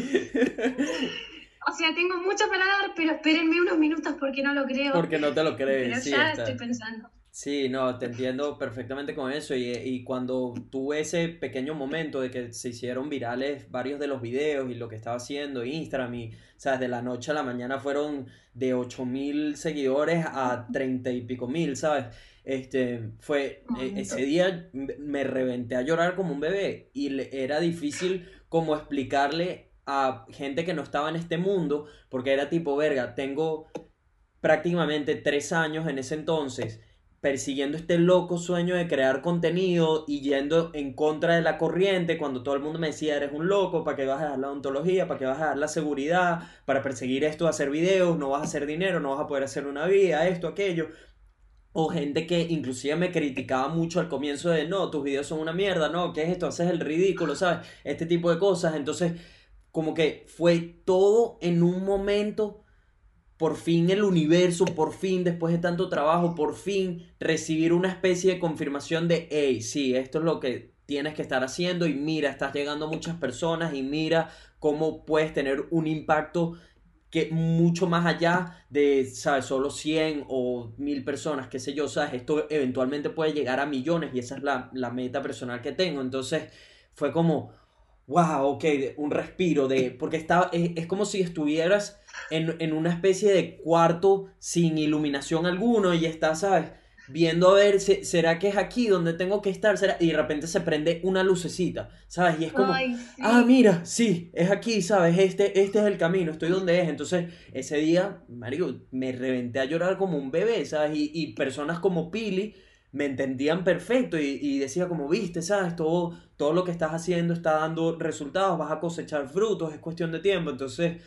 [laughs] O sea, tengo mucho para dar, pero espérenme unos minutos porque no lo creo. Porque no te lo crees. Pero sí, ya estoy pensando. Sí, no, te entiendo perfectamente con eso. Y, y, cuando tuve ese pequeño momento de que se hicieron virales varios de los videos y lo que estaba haciendo Instagram, y, o sea, de la noche a la mañana fueron de 8 mil seguidores a 30 y pico mil, ¿sabes? Este, fue, e, ese día me reventé a llorar como un bebé y era difícil como explicarle a gente que no estaba en este mundo, porque era tipo, verga, tengo prácticamente tres años en ese entonces persiguiendo este loco sueño de crear contenido y yendo en contra de la corriente cuando todo el mundo me decía eres un loco, para que vas a dar la ontología, para que vas a dar la seguridad, para perseguir esto, hacer videos, no vas a hacer dinero, no vas a poder hacer una vida, esto, aquello. O gente que inclusive me criticaba mucho al comienzo de no, tus videos son una mierda, no, ¿qué es esto? Haces el ridículo, ¿sabes? Este tipo de cosas. Entonces como que fue todo en un momento, por fin el universo, por fin, después de tanto trabajo, por fin recibir una especie de confirmación de, hey, sí, esto es lo que tienes que estar haciendo y mira, estás llegando a muchas personas y mira cómo puedes tener un impacto que mucho más allá de, ¿sabes? Solo 100 o 1000 personas, qué sé yo, ¿sabes? Esto eventualmente puede llegar a millones y esa es la, la meta personal que tengo. Entonces fue como, wow, ok, un respiro de, porque estaba, es, como si estuvieras en, una especie de cuarto sin iluminación alguno y estás, ¿sabes? Viendo a ver, ¿será que es aquí donde tengo que estar? ¿Será? Y de repente se prende una lucecita, ¿sabes? Y es como, ah, mira, sí, es aquí, ¿sabes? Este, este es el camino, estoy donde es. Entonces, ese día, Mario, me reventé a llorar como un bebé, ¿sabes? Y, y personas como Pili me entendían perfecto y, decía como, viste, ¿sabes? Todo, todo lo que estás haciendo está dando resultados, vas a cosechar frutos, es cuestión de tiempo. Entonces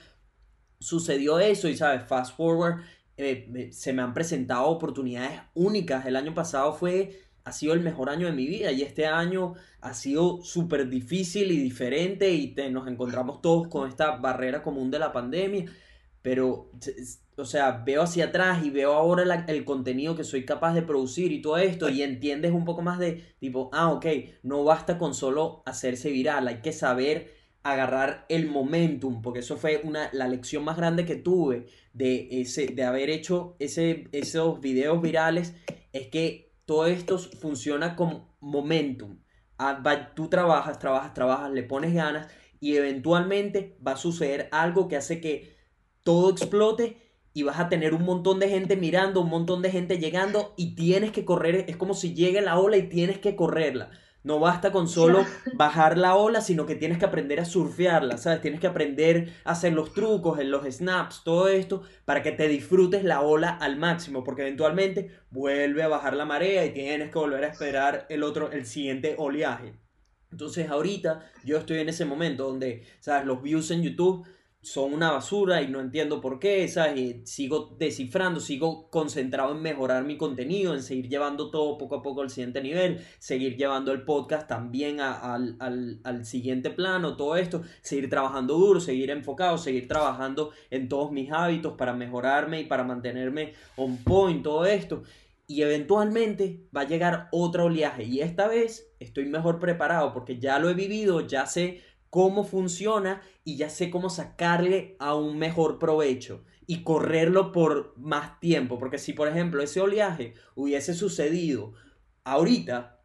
sucedió eso y, ¿sabes? Fast forward, eh, se me han presentado oportunidades únicas. El año pasado fue, ha sido el mejor año de mi vida y este año ha sido súper difícil y diferente y nos encontramos todos con esta barrera común de la pandemia. Pero o sea, veo hacia atrás y veo ahora el contenido que soy capaz de producir y todo esto y entiendes un poco más de tipo, ah, ok, no basta con solo hacerse viral, hay que saber agarrar el momentum, porque eso fue una, la lección más grande que tuve de, ese, de haber hecho ese, esos videos virales, es que todo esto funciona con momentum. Ah, tú trabajas, trabajas, trabajas, le pones ganas y eventualmente va a suceder algo que hace que todo explote y vas a tener un montón de gente mirando, un montón de gente llegando y tienes que correr, es como si llegue la ola y tienes que correrla. No basta con solo bajar la ola, sino que tienes que aprender a surfearla, ¿sabes? Tienes que aprender a hacer los trucos, en los snaps, todo esto, para que te disfrutes la ola al máximo, porque eventualmente vuelve a bajar la marea y tienes que volver a esperar el otro, el siguiente oleaje. Entonces ahorita yo estoy en ese momento donde, ¿sabes? Los views en YouTube son una basura y no entiendo por qué, ¿sabes? Sigo descifrando, sigo concentrado en mejorar mi contenido, en seguir llevando todo poco a poco al siguiente nivel, seguir llevando el podcast también al, al, siguiente plano, todo esto, seguir trabajando duro, seguir enfocado, seguir trabajando en todos mis hábitos para mejorarme y para mantenerme on point, todo esto. Y eventualmente va a llegar otro oleaje y esta vez estoy mejor preparado porque ya lo he vivido, ya sé cómo funciona y ya sé cómo sacarle a un mejor provecho y correrlo por más tiempo. Porque si, por ejemplo, ese oleaje hubiese sucedido ahorita,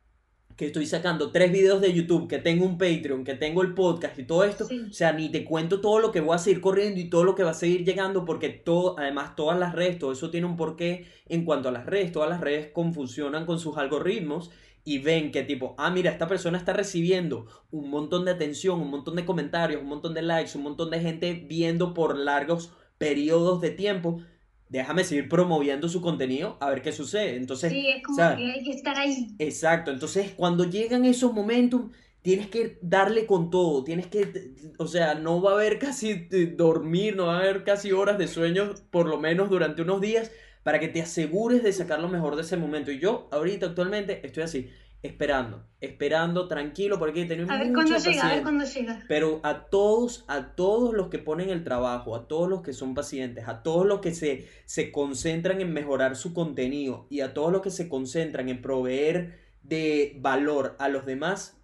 que estoy sacando tres videos de YouTube, que tengo un Patreon, que tengo el podcast y todo esto, o sea, ni te cuento todo lo que voy a seguir corriendo y todo lo que va a seguir llegando, porque todo, además todas las redes, todo eso tiene un porqué en cuanto a las redes, todas las redes confusionan con sus algoritmos y ven que tipo, ah, mira, esta persona está recibiendo un montón de atención, un montón de comentarios, un montón de likes, un montón de gente viendo por largos periodos de tiempo, déjame seguir promoviendo su contenido a ver qué sucede. Entonces, sí, es como que hay que estar ahí. Exacto, entonces cuando llegan esos momentos, tienes que darle con todo, tienes que, o sea, no va a haber casi dormir, no va a haber casi horas de sueño, por lo menos durante unos días, para que te asegures de sacar lo mejor de ese momento. Y yo ahorita actualmente estoy así esperando, esperando, tranquilo, porque tenemos a ver cuándo llega, a ver cuándo llega. Pero a todos, a todos los que ponen el trabajo, a todos los que son pacientes, a todos los que se, se concentran en mejorar su contenido y a todos los que se concentran en proveer de valor a los demás,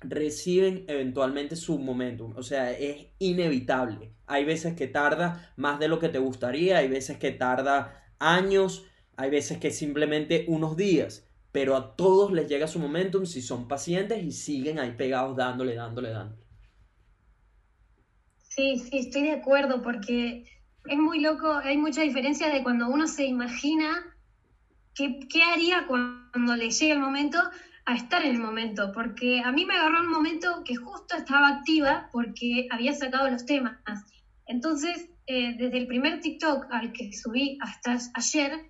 reciben eventualmente su momentum. O sea, es inevitable. Hay veces que tarda más de lo que te gustaría, hay veces que tarda años, hay veces que simplemente unos días pero a todos les llega su momentum si son pacientes y siguen ahí pegados dándole, dándole, dándole. Sí, sí, estoy de acuerdo porque es muy loco, hay mucha diferencia de cuando uno se imagina qué, qué haría cuando le llegue el momento a estar en el momento, porque a mí me agarró un momento que justo estaba activa porque había sacado los temas. Entonces, eh, desde el primer TikTok al que subí hasta ayer,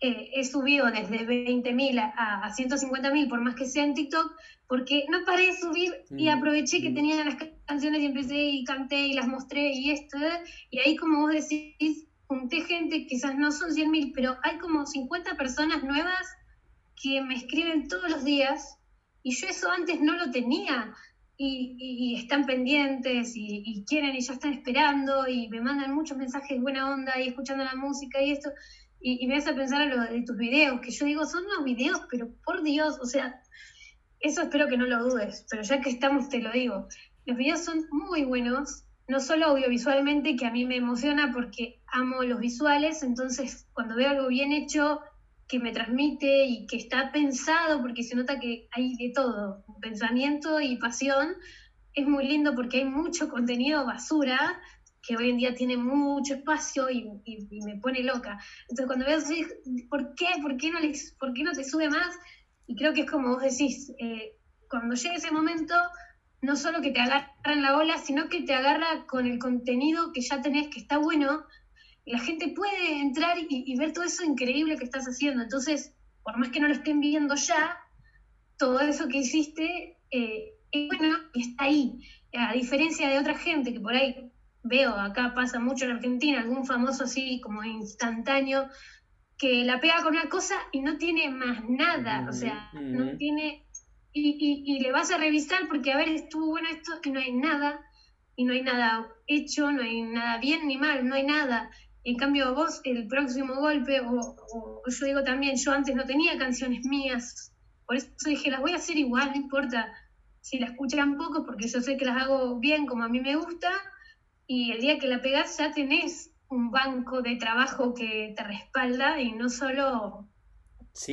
eh, he subido desde 20.000 a, a 150.000, por más que sea en TikTok, porque no paré de subir y mm, aproveché que mm. tenía las canciones y empecé y canté y las mostré y esto, ¿eh? y ahí como vos decís, junté gente, quizás no son 100.000, pero hay como 50 personas nuevas que me escriben todos los días y yo eso antes no lo tenía. Y, y, están pendientes y, y, quieren y ya están esperando y me mandan muchos mensajes de buena onda y escuchando la música y esto y, me hace pensar en lo de tus videos, que yo digo, son unos videos, pero por Dios, o sea, eso espero que no lo dudes, pero ya que estamos te lo digo. Los videos son muy buenos, no solo audiovisualmente, que a mí me emociona porque amo los visuales, entonces cuando veo algo bien hecho, que me transmite y que está pensado, porque se nota que hay de todo, pensamiento y pasión, es muy lindo porque hay mucho contenido basura, que hoy en día tiene mucho espacio y, me pone loca. Entonces cuando veo ¿por qué? ¿Por qué no, les, ¿Por qué no te sube más? Y creo que es como vos decís, eh, cuando llegue ese momento, no solo que te agarra en la ola, sino que te agarra con el contenido que ya tenés, que está bueno, la gente puede entrar y, ver todo eso increíble que estás haciendo. Entonces, por más que no lo estén viendo ya, todo eso que hiciste eh, es bueno y está ahí. A diferencia de otra gente que por ahí veo, acá pasa mucho en Argentina, algún famoso así como instantáneo, que la pega con una cosa y no tiene más nada, o sea, no tiene... Y, y, le vas a revisar porque, a ver, estuvo bueno esto y no hay nada, y no hay nada hecho, no hay nada bien ni mal, no hay nada. En cambio, vos, el próximo golpe, o, o yo digo también, yo antes no tenía canciones mías, por eso dije, las voy a hacer igual, no importa si la escuchan poco, porque yo sé que las hago bien como a mí me gusta, y el día que la pegas ya tenés un banco de trabajo que te respalda y no solo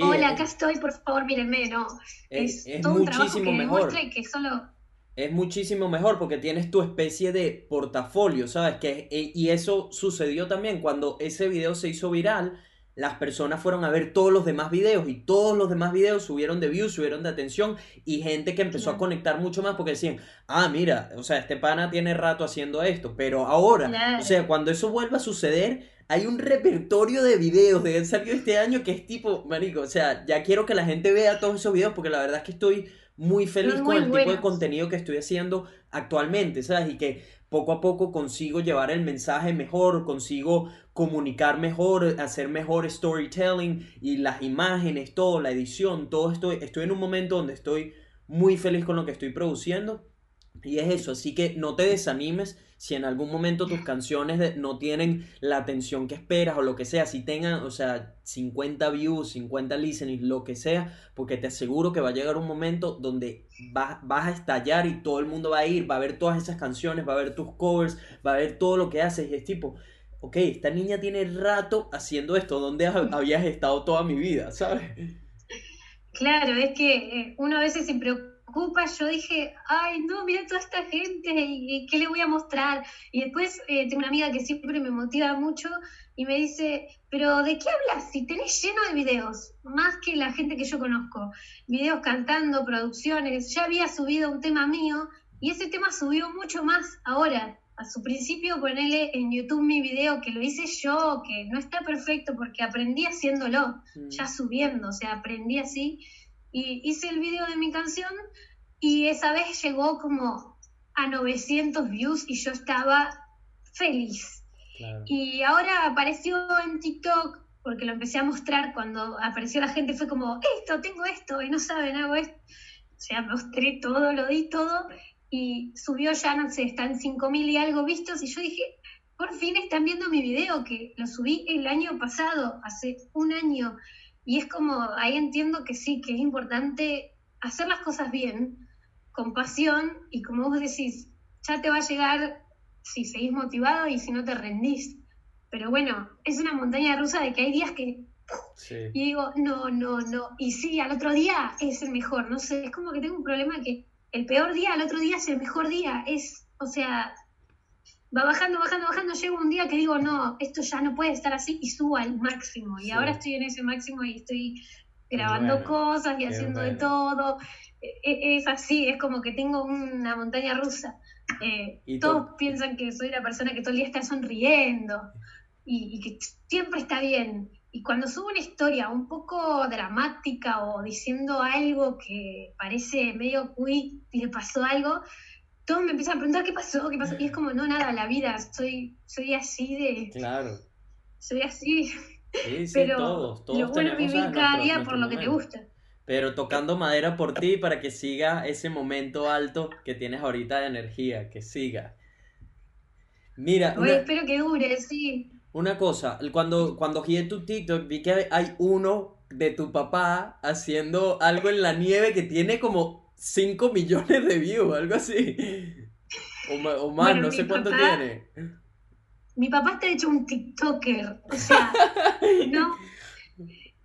hola acá estoy por favor mírenme no es, todo un trabajo que mejor. que solo es muchísimo mejor porque tienes tu especie de portafolio sabes que eh, y eso sucedió también cuando ese video se hizo viral las personas fueron a ver todos los demás videos y todos los demás videos subieron de views, subieron de atención y gente que empezó a conectar mucho más porque decían, ah, mira, o sea, este pana tiene rato haciendo esto, pero ahora, o sea, cuando eso vuelva a suceder, hay un repertorio de videos de él salió este año que es tipo, marico, o sea, ya quiero que la gente vea todos esos videos porque la verdad es que estoy muy feliz con el tipo de contenido que estoy haciendo actualmente, ¿sabes? Y que poco a poco consigo llevar el mensaje mejor, consigo comunicar mejor, hacer mejor storytelling y las imágenes, todo, la edición, todo esto. Estoy en un momento donde estoy muy feliz con lo que estoy produciendo y es eso, así que no te desanimes si en algún momento tus canciones no tienen la atención que esperas o lo que sea, si tengan, o sea, 50 views, 50 listenings, lo que sea, porque te aseguro que va a llegar un momento donde vas, vas a estallar y todo el mundo va a ir, va a ver todas esas canciones, va a ver tus covers, va a ver todo lo que haces y es tipo, ok, esta niña tiene rato haciendo esto, ¿dónde habías estado toda mi vida, sabes? Claro, es que eh, uno a veces se preocupa yo dije, ay, no, mira toda esta gente, ¿y qué le voy a mostrar? Y después eh, tengo una amiga que siempre me motiva mucho y me dice, pero ¿de qué hablas? Si tenés lleno de videos, más que la gente que yo conozco, videos cantando, producciones, ya había subido un tema mío y ese tema subió mucho más ahora. a su principio ponerle en YouTube mi video que lo hice yo, que no está perfecto porque aprendí haciéndolo, Mm. ya subiendo, o sea, aprendí así. Y hice el video de mi canción y esa vez llegó como a 900 views y yo estaba feliz. Claro. Y ahora apareció en TikTok, porque lo empecé a mostrar cuando apareció la gente, fue como, esto, tengo esto, y no saben, hago esto. O sea, mostré todo, lo di todo, y subió ya, no sé, están 5.000 y algo vistos, y yo dije, por fin están viendo mi video, que lo subí el año pasado, hace un año. Y es como, ahí entiendo que sí, que es importante hacer las cosas bien, con pasión, y como vos decís, ya te va a llegar si seguís motivado y si no te rendís. Pero bueno, es una montaña rusa de que hay días que Sí. y digo, no, no, no. Y sí, al otro día es el mejor. No sé, es como que tengo un problema que el peor día al otro día es el mejor día. Es, o sea, va bajando, bajando, bajando. Llega un día que digo, no, esto ya no puede estar así y subo al máximo. Y Sí. ahora estoy en ese máximo y estoy grabando bueno, cosas y haciendo de bueno. todo. E- e- Es así, es como que tengo una montaña rusa. Eh, Y todos to- piensan que soy la persona que todo el día está sonriendo y, y que siempre está bien. Y cuando subo una historia un poco dramática o diciendo algo que parece medio quick y le pasó algo, todos me empiezan a preguntar qué pasó, qué pasó. Y es como, no, nada, la vida, soy, soy así de, Claro. soy así. Sí, sí, Pero todos, todos lo bueno vivir cada nuestro- día nuestro por lo que te gusta. Pero tocando madera por ti para que siga ese momento alto que tienes ahorita de energía, que siga. Mira, Oye, una, espero que dure, sí. una cosa, cuando, cuando giré tu TikTok vi que hay uno de tu papá haciendo algo en la nieve que tiene como 5 millones de views, algo así. O, ma- o más, Bueno, no sé cuánto papá- tiene. Mi papá está hecho un TikToker, o sea, [laughs] no,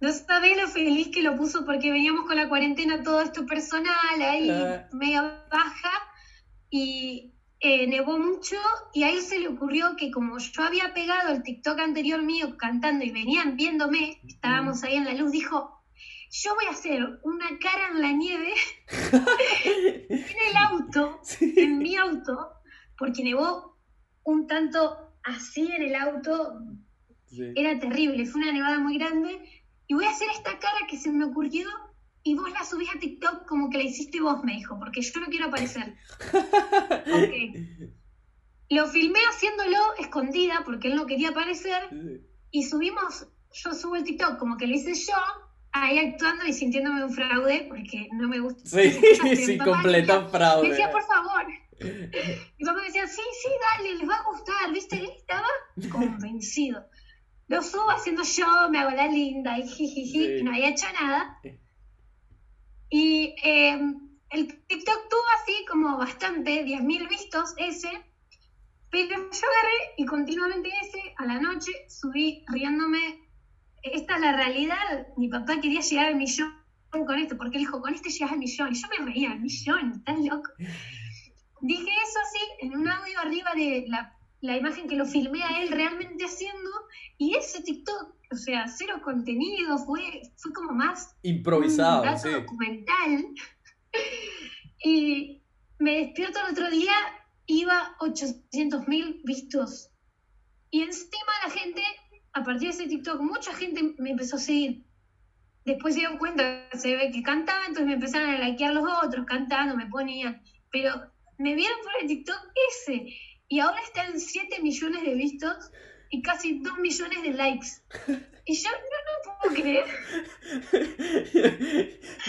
no sabés lo feliz que lo puso porque veníamos con la cuarentena todo esto personal ahí, Ah. media baja, y eh, nevó mucho, y a él se le ocurrió que como yo había pegado el TikTok anterior mío cantando y venían viéndome, estábamos ahí en la luz, dijo, yo voy a hacer una cara en la nieve [laughs] en el auto, Sí. en mi auto, porque nevó un tanto así en el auto, Sí. era terrible, fue una nevada muy grande, y voy a hacer esta cara que se me ocurrió y vos la subís a TikTok como que la hiciste vos, me dijo, porque yo no quiero aparecer. [laughs] Lo filmé haciéndolo escondida porque él no quería aparecer y subimos, yo subo el TikTok como que lo hice yo, ahí actuando y sintiéndome un fraude porque no me gusta. Sí, [laughs] sí, [laughs] decía- fraude. me decía, por favor. Mi papá me decía, sí, sí, dale, les va a gustar, ¿viste? Él estaba convencido. Lo subo haciendo yo, me hago la linda y jijiji, Sí. y no había hecho nada. Y eh, el TikTok tuvo así como bastante, 10.000 vistos ese, pero yo agarré y continuamente ese, a la noche, subí riéndome. Esta es la realidad, mi papá quería llegar al millón con esto, porque él dijo, con este llegas al millón, y yo me reía, al millón, estás loco. Dije eso así, en un audio arriba de la, la imagen que lo filmé a él realmente haciendo, y ese TikTok, o sea, cero contenido, fue, fue como más Improvisado, un sí. documental. [laughs] Y me despierto el otro día, iba 800 mil vistos. Y encima la gente, a partir de ese TikTok, mucha gente me empezó a seguir. Después se dieron cuenta, se ve que cantaba, entonces me empezaron a likear los otros, cantando, me ponían. Pero me vieron por el TikTok ese. Y ahora está en 7 millones de vistos y casi 2 millones de likes. Y yo no, no puedo creer. [laughs]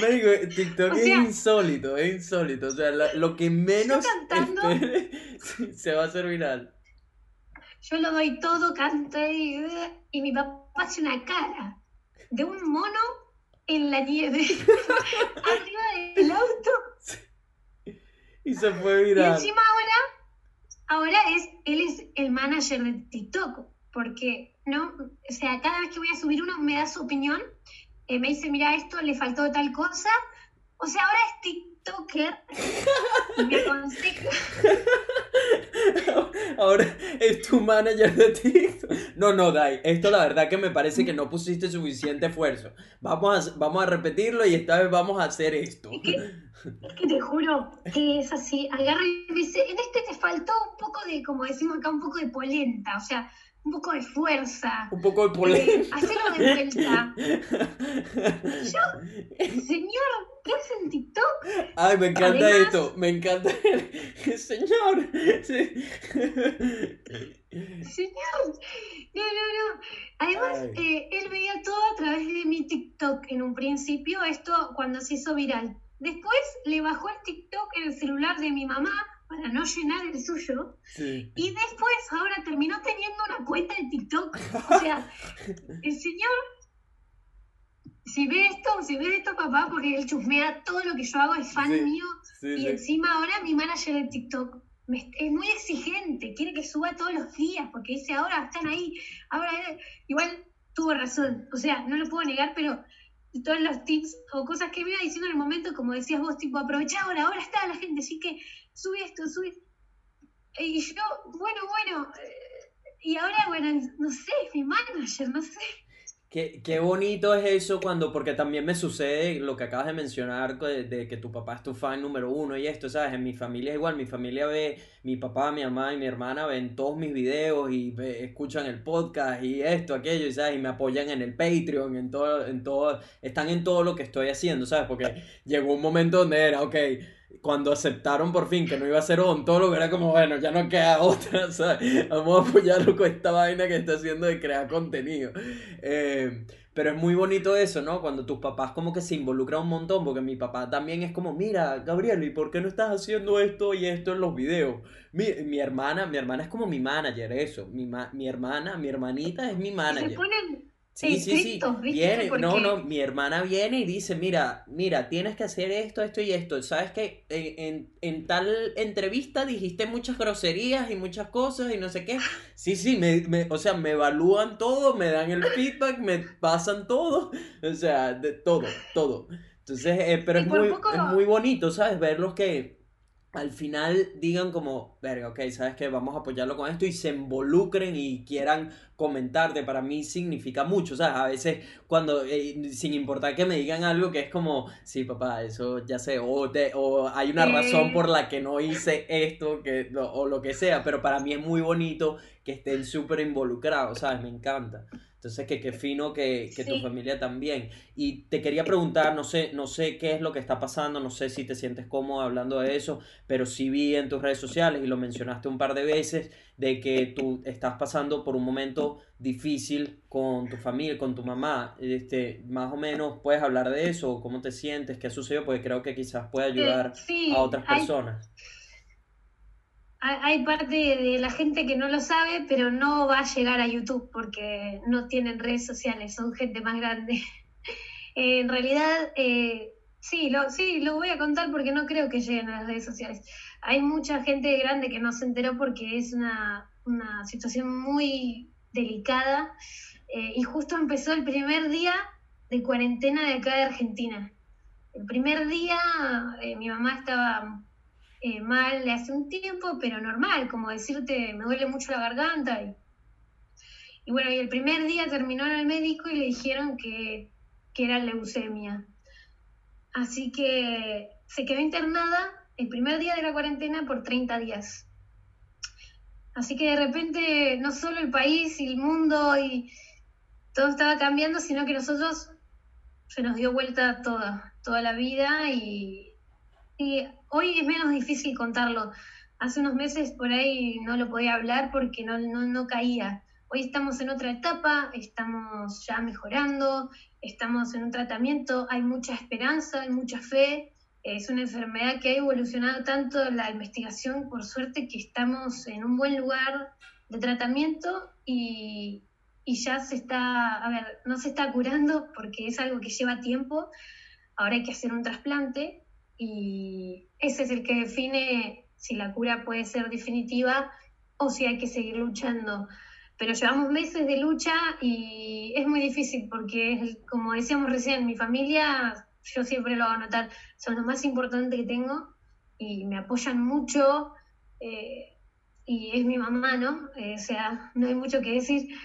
Me digo, TikTok O es sea- insólito, es insólito. O sea, la- lo que menos cantando- espere, sí, [laughs] se va a hacer viral. Yo lo doy todo, canto y, y mi papá hace una cara de un mono en la nieve, [laughs] arriba del auto. Y se fue Y viral. encima ahora, ahora es, él es el manager de TikTok, porque no, o sea, cada vez que voy a subir uno me da su opinión, eh, me dice, mira, esto le faltó tal cosa. O sea, ahora es TikToker y me aconseja. [laughs] Ahora es tu manager de TikTok. No, no, Dai, esto la verdad que me parece que no pusiste suficiente esfuerzo. Vamos a, vamos a repetirlo y esta vez vamos a hacer esto. Es que, es que te juro que es así. Agarra y dice, en este te faltó un poco de, como decimos acá, un poco de polenta. O sea, un poco de fuerza. Un poco de polenta. hacerlo de vuelta. Yo, señor, ¿qué hace en TikTok? Ay, me encanta esto, me encanta. [laughs] señor. Señor, no, no, no. Además, eh, él veía todo a través de mi TikTok en un principio, esto cuando se hizo viral. Después le bajó el TikTok en el celular de mi mamá para no llenar el suyo. Y después ahora terminó teniendo una cuenta de TikTok. O sea, [laughs] el señor, si ve esto, si ve esto papá, porque él chusmea todo lo que yo hago, es fan mío. y encima ahora mi manager de TikTok es muy exigente, quiere que suba todos los días, porque dice, ahora están ahí, ahora igual tuvo razón, o sea, no lo puedo negar, pero todos los tips o cosas que me iba diciendo en el momento, como decías vos, tipo, aprovecha ahora, ahora está la gente, así que sube esto, sube. Y yo, bueno, bueno, eh, y ahora, bueno, no sé, mi manager, no sé. Qué, qué, bonito es eso cuando, porque también me sucede lo que acabas de mencionar, de, que tu papá es tu fan número uno y esto, ¿sabes? En mi familia es igual, mi familia ve, mi papá, mi mamá y mi hermana ven todos mis videos y escuchan el podcast y esto, aquello, ¿sabes? Y me apoyan en el Patreon, en todo, en todo, están en todo lo que estoy haciendo, ¿sabes? Porque llegó un momento donde era, ok, cuando aceptaron por fin que no iba a ser odontólogo, era como, bueno, ya no queda otra, [laughs] ¿sabes? Vamos a apoyarlo con esta vaina que está haciendo de crear contenido. Eh, pero es muy bonito eso, ¿no? Cuando tus papás como que se involucran un montón, porque mi papá también es como, mira, Gabriel, ¿y por qué no estás haciendo esto y esto en los videos? Mi, mi hermana, mi hermana es como mi manager, eso. Mi, mi hermana, mi hermanita es mi manager. Sí, sí, sí. Viene, no, no, mi hermana viene y dice, mira, mira, tienes que hacer esto, esto y esto. Sabes que en, en, tal entrevista dijiste muchas groserías y muchas cosas y no sé qué. Sí, sí, me, me, o sea, me evalúan todo, me dan el feedback, me pasan todo. O sea, de todo, todo. Entonces, eh, pero es muy, es muy bonito, ¿sabes? Verlos que al final digan como, verga, ok, sabes que vamos a apoyarlo con esto y se involucren y quieran comentarte, para mí significa mucho, o sea, a veces cuando, eh, sin importar que me digan algo que es como, sí, papá, eso ya sé, o, o hay una razón por la que no hice esto, que, o lo que sea, pero para mí es muy bonito que estén súper involucrados, ¿sabes? Me encanta. Entonces, que qué fino que, que tu familia también. Y te quería preguntar, no sé, no sé qué es lo que está pasando, no sé si te sientes cómodo hablando de eso, pero sí vi en tus redes sociales y lo mencionaste un par de veces, de que tú estás pasando por un momento difícil con tu familia, con tu mamá. Este, más o menos, ¿puedes hablar de eso? ¿Cómo te sientes? ¿Qué sucedió? Porque creo que quizás puede ayudar a otras personas hay parte de la gente que no lo sabe, pero no va a llegar a YouTube porque no tienen redes sociales, son gente más grande. [laughs] en realidad, eh, sí, lo, sí, lo voy a contar porque no creo que lleguen a las redes sociales. Hay mucha gente grande que no se enteró porque es una, una situación muy delicada eh, y justo empezó el primer día de cuarentena de acá de Argentina. El primer día eh, mi mamá estaba eh, mal de hace un tiempo, pero normal, como decirte, me duele mucho la garganta. Y, y bueno, y el primer día terminó en el médico y le dijeron que, que era leucemia. Así que se quedó internada el primer día de la cuarentena por 30 días. Así que de repente no solo el país y el mundo y todo estaba cambiando, sino que nosotros se nos dio vuelta toda, toda la vida y, hoy es menos difícil contarlo. Hace unos meses por ahí no lo podía hablar porque no, no, caía. Hoy estamos en otra etapa, estamos ya mejorando, estamos en un tratamiento, hay mucha esperanza, hay mucha fe. Es una enfermedad que ha evolucionado tanto la investigación, por suerte que estamos en un buen lugar de tratamiento y, y ya se está, a ver, no se está curando porque es algo que lleva tiempo. Ahora hay que hacer un trasplante y ese es el que define si la cura puede ser definitiva o si hay que seguir luchando. Pero llevamos meses de lucha y es muy difícil porque, como decíamos recién, mi familia, yo siempre lo hago notar, son lo más importante que tengo y me apoyan mucho. Eh, y es mi mamá, ¿no? Eh, o sea, no hay mucho que decir.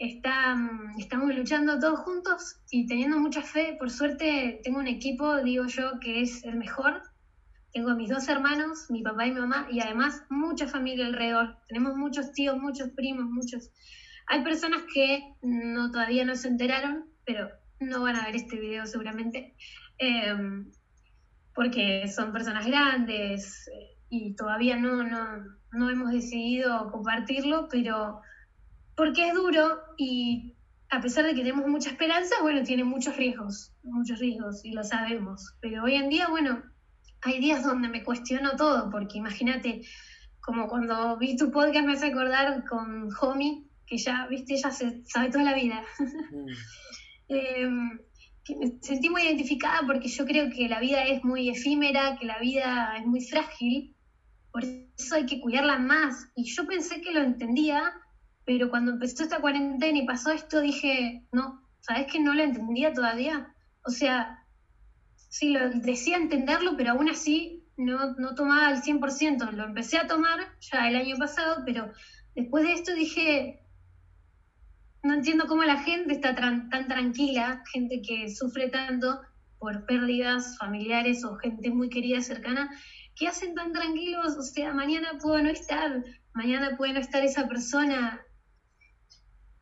Está, estamos luchando todos juntos y teniendo mucha fe. Por suerte tengo un equipo, digo yo, que es el mejor. Tengo a mis dos hermanos, mi papá y mi mamá, y además mucha familia alrededor. Tenemos muchos tíos, muchos primos, muchos. Hay personas que no todavía no se enteraron, pero no van a ver este video seguramente, em, porque son personas grandes eh, y todavía no, no, no hemos decidido compartirlo, pero porque es duro y a pesar de que tenemos mucha esperanza, bueno, tiene muchos riesgos, muchos riesgos y lo sabemos. Pero hoy en día, bueno, hay días donde me cuestiono todo, porque imagínate, como cuando vi tu podcast me hace acordar con Homie, que ya, viste, ella se sabe toda la vida. Mm. [laughs] Em, que me sentí muy identificada porque yo creo que la vida es muy efímera, que la vida es muy frágil, por eso hay que cuidarla más. Y yo pensé que lo entendía, pero cuando empezó esta cuarentena y pasó esto, dije, no, ¿sabes que no lo entendía todavía? O sea, sí, lo decía entenderlo, pero aún así no, no tomaba al 100%. Lo empecé a tomar ya el año pasado, pero después de esto dije, no entiendo cómo la gente está tan tranquila, gente que sufre tanto por pérdidas familiares o gente muy querida cercana, que hacen tan tranquilos, o sea, mañana puedo no estar, mañana puede no estar esa persona,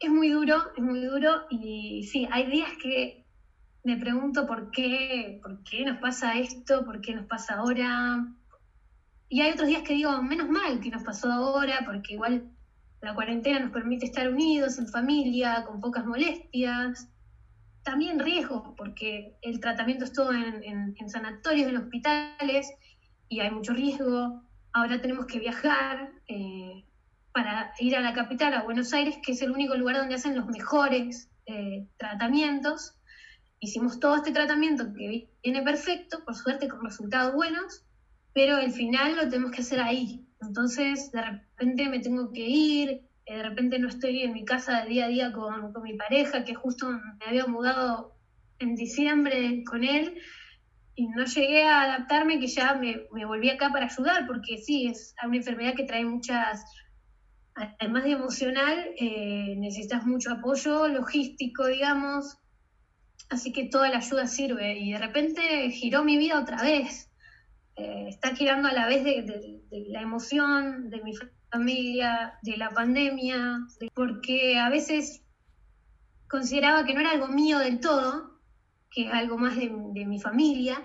es muy duro, es muy duro y sí, hay días que me pregunto por qué, por qué nos pasa esto, por qué nos pasa ahora. Y hay otros días que digo, menos mal que nos pasó ahora, porque igual la cuarentena nos permite estar unidos, en familia, con pocas molestias. También riesgos, porque el tratamiento es todo en, sanatorios, en hospitales, y hay mucho riesgo. Ahora tenemos que viajar. Eh, para ir a la capital, a Buenos Aires, que es el único lugar donde hacen los mejores eh, tratamientos. Hicimos todo este tratamiento que viene perfecto, por suerte con resultados buenos, pero el final lo tenemos que hacer ahí. Entonces, de repente me tengo que ir, eh, de repente no estoy en mi casa de día a día con, mi pareja, que justo me había mudado en diciembre con él, y no llegué a adaptarme, que ya me, volví acá para ayudar, porque sí, es una enfermedad que trae muchas además de emocional, eh, necesitas mucho apoyo logístico, digamos, así que toda la ayuda sirve. Y de repente giró mi vida otra vez. Eh, está girando a la vez de, la emoción, de mi familia, de la pandemia, porque a veces consideraba que no era algo mío del todo, que es algo más de, mi familia,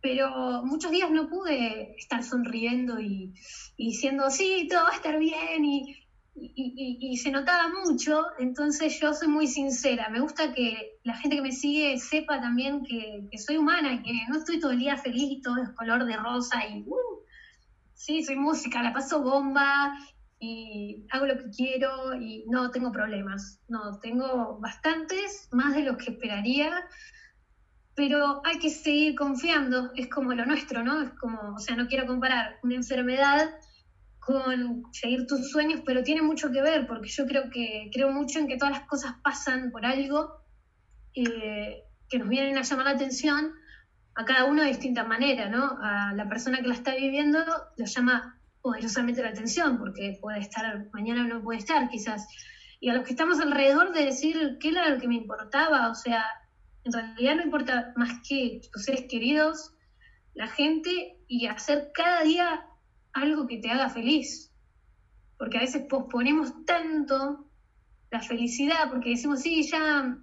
pero muchos días no pude estar sonriendo y, y, diciendo, sí, todo va a estar bien, y, y, se notaba mucho, entonces yo soy muy sincera. Me gusta que la gente que me sigue sepa también que, soy humana y que no estoy todo el día feliz todo es color de rosa y uh, sí, soy música, la paso bomba y hago lo que quiero y no tengo problemas. No, tengo bastantes, más de los que esperaría, pero hay que seguir confiando, es como lo nuestro, ¿no? Es como, o sea, no quiero comparar una enfermedad con seguir tus sueños, pero tiene mucho que ver, porque yo creo que creo mucho en que todas las cosas pasan por algo eh, que nos vienen a llamar la atención a cada uno de distinta manera, ¿no? A la persona que la está viviendo lo llama poderosamente la atención, porque puede estar, mañana no puede estar quizás. Y a los que estamos alrededor de decir qué era lo que me importaba, o sea, en realidad no importa más que tus seres queridos, la gente, y hacer cada día algo que te haga feliz. Porque a veces posponemos tanto la felicidad porque decimos, sí, ya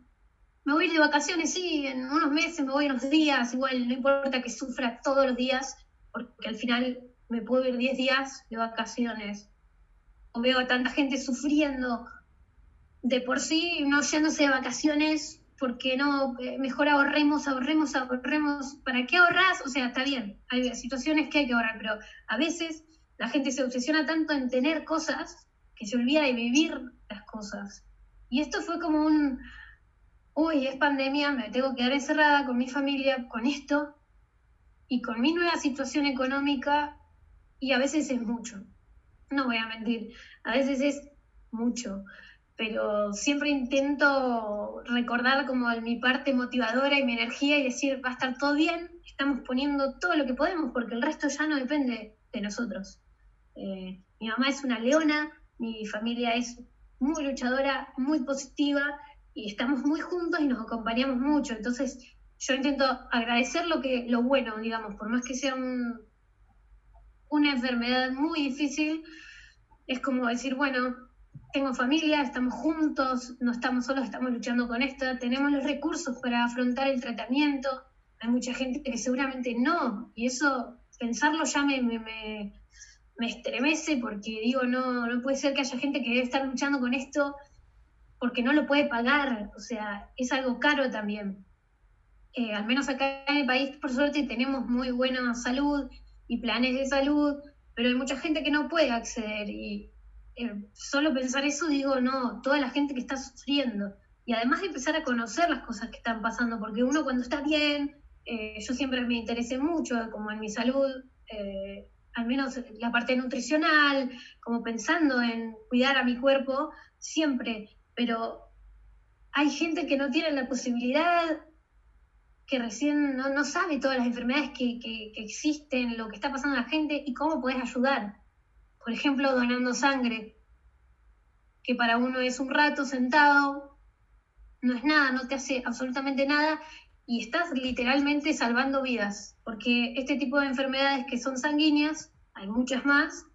me voy de vacaciones, sí, en unos meses me voy unos días, igual no importa que sufra todos los días, porque al final me puedo ir 10 días de vacaciones. O veo a tanta gente sufriendo de por sí, no yéndose de vacaciones, porque no, eh, mejor ahorremos, ahorremos, ahorremos. ¿Para qué ahorras? O sea, está bien, hay situaciones que hay que ahorrar, pero a veces la gente se obsesiona tanto en tener cosas que se olvida de vivir las cosas. Y esto fue como un, uy, es pandemia, me tengo que quedar encerrada con mi familia, con esto y con mi nueva situación económica, y a veces es mucho. No voy a mentir, a veces es mucho pero siempre intento recordar como mi parte motivadora y mi energía y decir, va a estar todo bien, estamos poniendo todo lo que podemos porque el resto ya no depende de nosotros. Eh, mi mamá es una leona, mi familia es muy luchadora, muy positiva y estamos muy juntos y nos acompañamos mucho. Entonces, yo intento agradecer lo que lo bueno, digamos, por más que sea una enfermedad muy difícil, es como decir, bueno, tengo familia, estamos juntos, no estamos solos, estamos luchando con esto, tenemos los recursos para afrontar el tratamiento. Hay mucha gente que seguramente no, y eso, pensarlo ya me, me, me, estremece porque digo, no, no puede ser que haya gente que debe estar luchando con esto porque no lo puede pagar, o sea, es algo caro también. Eh, al menos acá en el país, por suerte, tenemos muy buena salud y planes de salud, pero hay mucha gente que no puede acceder y eh, solo pensar eso digo, no, toda la gente que está sufriendo. Y además de empezar a conocer las cosas que están pasando, porque uno cuando está bien, eh, yo siempre me interesé mucho, como en mi salud, al menos la parte nutricional, como pensando en cuidar a mi cuerpo, siempre, pero hay gente que no tiene la posibilidad que recién no, sabe todas las enfermedades que, existen, lo que está pasando a la gente y cómo puedes ayudar. Por ejemplo, donando sangre, que para uno es un rato sentado, no es nada, no te hace absolutamente nada y estás literalmente salvando vidas, porque este tipo de enfermedades que son sanguíneas, hay muchas más,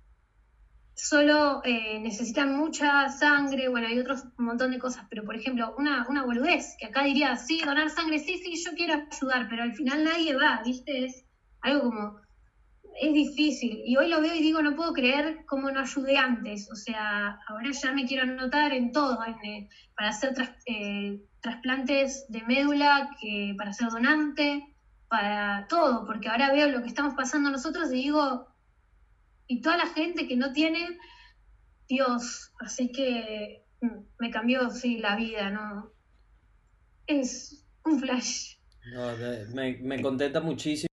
solo eh, necesitan mucha sangre, bueno, hay otros un montón de cosas, pero por ejemplo, una, una boludez, que acá diría, sí, donar sangre, sí, sí, yo quiero ayudar, pero al final nadie va, ¿viste? Es algo como, es difícil. Y hoy lo veo y digo, no puedo creer cómo no ayudé antes, o sea, ahora ya me quiero anotar en todo, eh, para hacer eh, trasplantes de médula, que, para ser donante, para todo, porque ahora veo lo que estamos pasando nosotros y digo, y toda la gente que no tiene, Dios, así que mm, me cambió, sí, la vida, ¿no? Es un flash. me, me contenta muchísimo.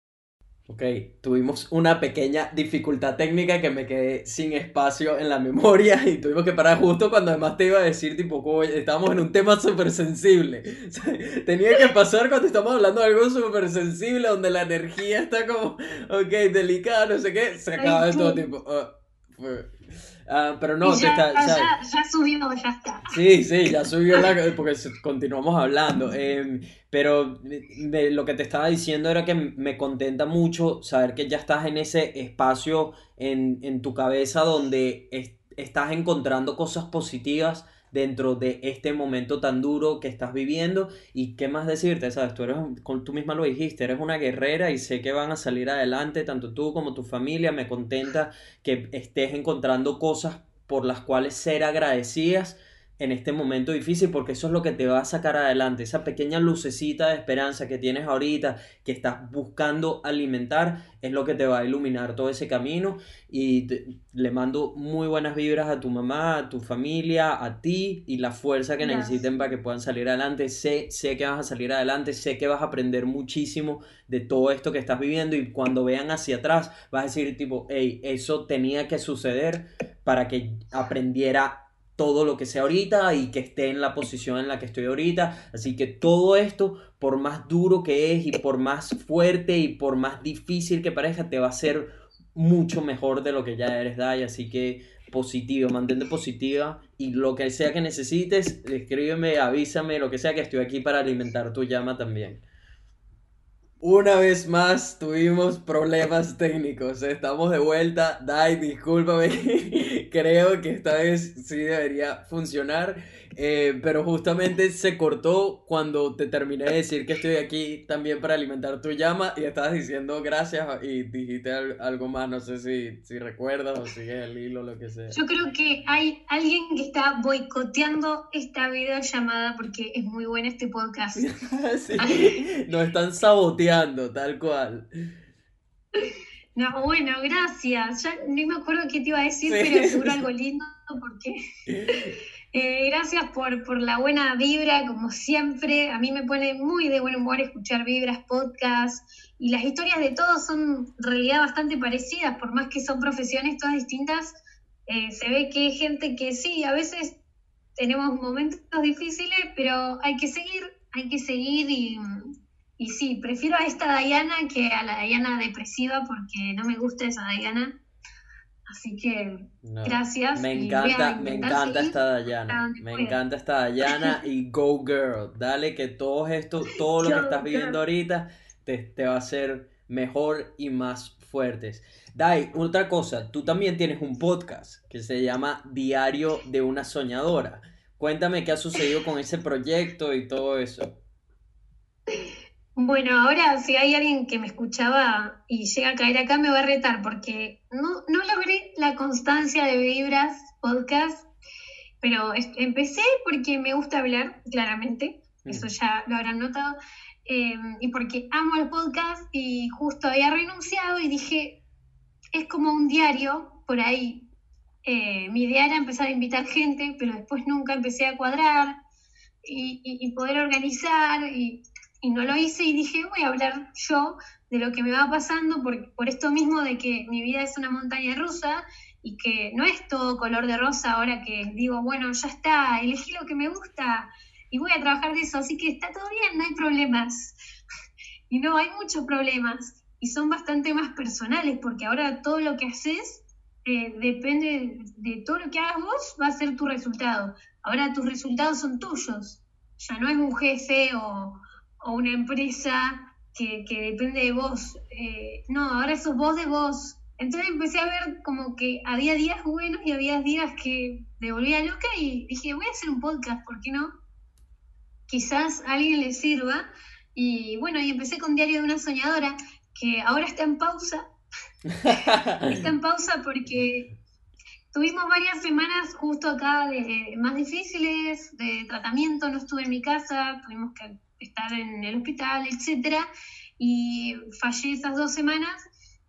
Ok, tuvimos una pequeña dificultad técnica que me quedé sin espacio en la memoria y tuvimos que parar justo cuando además te iba a decir, tipo, estábamos en un tema súper sensible. [laughs] tenía que pasar cuando estamos hablando de algo súper sensible, donde la energía está como, ok, delicada, no sé qué, se acaba de todo tipo. Ah, Ah, pero no, ya, está, ya, ya, subió, ya está. Sí, sí, ya subió la, porque continuamos hablando. Em, pero lo que te estaba diciendo era que me contenta mucho saber que ya estás en ese espacio en, en tu cabeza donde estás encontrando cosas positivas dentro de este momento tan duro que estás viviendo y qué más decirte, sabes, tú eres, tú misma lo dijiste, eres una guerrera y sé que van a salir adelante, tanto tú como tu familia, me contenta que estés encontrando cosas por las cuales ser agradecidas en este momento difícil porque eso es lo que te va a sacar adelante, esa pequeña lucecita de esperanza que tienes ahorita, que estás buscando alimentar, es lo que te va a iluminar todo ese camino. Y le mando muy buenas vibras a tu mamá, a tu familia, a ti y la fuerza que necesiten para que puedan salir adelante. Sé, sé que vas a salir adelante, sé que vas a aprender muchísimo de todo esto que estás viviendo y cuando vean hacia atrás vas a decir tipo, hey, eso tenía que suceder para que aprendiera todo lo que sea ahorita y que esté en la posición en la que estoy ahorita. Así que todo esto, por más duro que es y por más fuerte y por más difícil que parezca, te va a ser mucho mejor de lo que ya eres, Dai. Así que positivo, mantente positiva y lo que sea que necesites, escríbeme, avísame, lo que sea que estoy aquí para alimentar tu llama también. Una vez más tuvimos problemas técnicos. Estamos de vuelta. Dai, discúlpame. [laughs] Creo que esta vez sí debería funcionar. Eh, pero justamente se cortó cuando te terminé de decir que estoy aquí también para alimentar tu llama y estabas diciendo gracias y dijiste algo más, no sé si, si recuerdas o sigues el hilo, lo que sea. Yo creo que hay alguien que está boicoteando esta videollamada porque es muy bueno este podcast. [laughs] sí, nos están saboteando, tal cual. No, bueno, gracias. Ya ni me acuerdo qué te iba a decir, pero seguro algo lindo porque [laughs] eh, gracias por, por, la buena vibra, como siempre. A mí me pone muy de buen humor escuchar vibras, podcast, y las historias de todos son en realidad bastante parecidas, por más que son profesiones todas distintas. Eh, se ve que hay gente que sí, a veces tenemos momentos difíciles, pero hay que seguir, hay que seguir y, y sí, prefiero a esta Diana que a la Diana depresiva porque no me gusta esa Diana. Así que gracias. Me encanta, me encanta esta Dayana. Me encanta esta Dayana y Go Girl. Dale que todo esto, [laughs] todo lo que estás viviendo ahorita te, te va a hacer mejor y más fuertes. Dai, otra cosa, tú también tienes un podcast que se llama Diario de una Soñadora. Cuéntame qué ha sucedido con ese proyecto y todo eso. [laughs] Bueno, ahora si hay alguien que me escuchaba y llega a caer acá me va a retar porque no, no logré la constancia de Vibras Podcast, pero empecé porque me gusta hablar, claramente, eso ya lo habrán notado, eh, y porque amo el podcast y justo había renunciado y dije, es como un diario por ahí. Eh, mi idea era empezar a invitar gente, pero después nunca empecé a cuadrar y, y poder organizar y y no lo hice y dije, voy a hablar yo de lo que me va pasando por, por esto mismo de que mi vida es una montaña rusa y que no es todo color de rosa ahora que digo, bueno, ya está, elegí lo que me gusta y voy a trabajar de eso, así que está todo bien, no hay problemas. [laughs] Y no, hay muchos problemas y son bastante más personales porque ahora todo lo que haces eh, depende de todo lo que hagas vos, va a ser tu resultado. Ahora tus resultados son tuyos, ya no es un jefe o, o una empresa que, depende de vos. Eh, no, ahora sos vos de vos. Entonces empecé a ver como que había días buenos y había días que me volvía loca y dije, voy a hacer un podcast, ¿por qué no? Quizás a alguien le sirva. Y bueno, y empecé con Diario de una Soñadora, que ahora está en pausa. [laughs] está en pausa porque tuvimos varias semanas justo acá de, más difíciles, de tratamiento, no estuve en mi casa, tuvimos que estar en el hospital, etcétera, y fallé esas dos semanas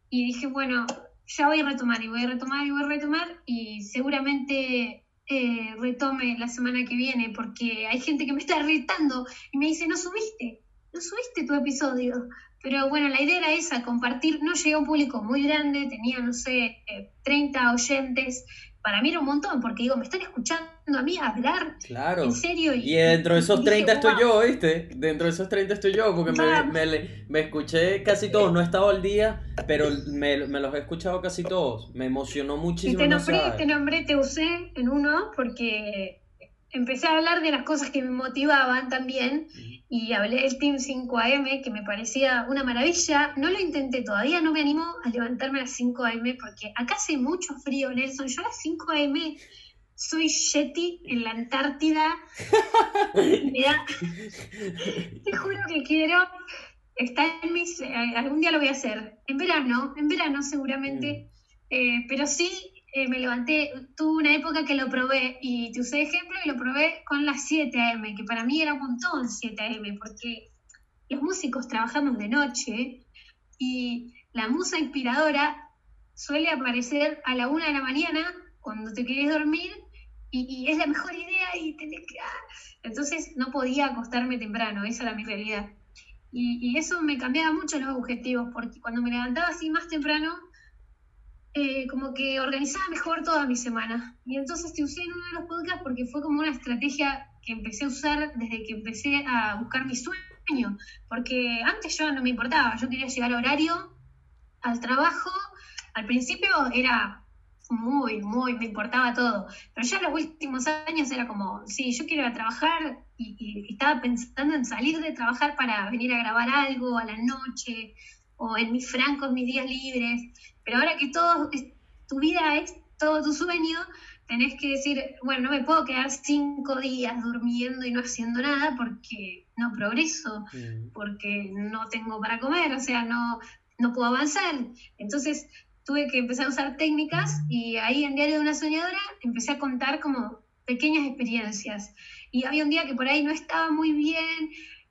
y dije, bueno, ya voy a retomar y voy a retomar y voy a retomar y seguramente eh, retome la semana que viene porque hay gente que me está irritando y me dice, no subiste, no subiste tu episodio. Pero bueno, la idea era esa, compartir, no llegué a un público muy grande, tenía, no sé, 30 eh, oyentes, para mí era un montón, porque digo, me están escuchando a mí hablar. Claro. En serio. Y, dentro de esos 30 estoy yo, ¿viste? Dentro de esos 30 estoy yo, porque me, me, escuché casi todos. No he estado al día, pero me, los he escuchado casi todos. Me emocionó muchísimo. Y te nombré, te nombré, te usé en uno, porque empecé a hablar de las cosas que me motivaban también y hablé del Team 5am que me parecía una maravilla. No lo intenté todavía, no me animo a levantarme a las 5am porque acá hace mucho frío, Nelson. Yo a las 5am soy Yeti en la Antártida. [laughs] me da... Te juro que quiero. Está en mis. Eh, algún día lo voy a hacer. En verano, en verano seguramente. Eh, pero sí eh, me levanté, tuve una época que lo probé y te usé ejemplo y lo probé con las 7 a.m., que para mí era un montón 7 a.m., porque los músicos trabajamos de noche y la musa inspiradora suele aparecer a la 1 de la mañana cuando te querés dormir y, es la mejor idea y tenés que... Ah. Entonces no podía acostarme temprano, esa era mi realidad. Y, y eso me cambiaba mucho los objetivos, porque cuando me levantaba así más temprano, eh, como que organizaba mejor toda mi semana. Y entonces te usé en uno de los podcasts porque fue como una estrategia que empecé a usar desde que empecé a buscar mi sueño. Porque antes yo no me importaba, yo quería llegar a horario, al trabajo. Al principio era muy, muy, me importaba todo. Pero ya en los últimos años era como, sí, yo quiero ir a trabajar y, y, estaba pensando en salir de trabajar para venir a grabar algo a la noche o en mis francos, mis días libres. Pero ahora que todo, tu vida es todo tu sueño, tenés que decir, bueno, no me puedo quedar cinco días durmiendo y no haciendo nada porque no progreso, mm. porque no tengo para comer, o sea, no, no puedo avanzar. Entonces tuve que empezar a usar técnicas y ahí en Diario de una Soñadora empecé a contar como pequeñas experiencias. Y había un día que por ahí no estaba muy bien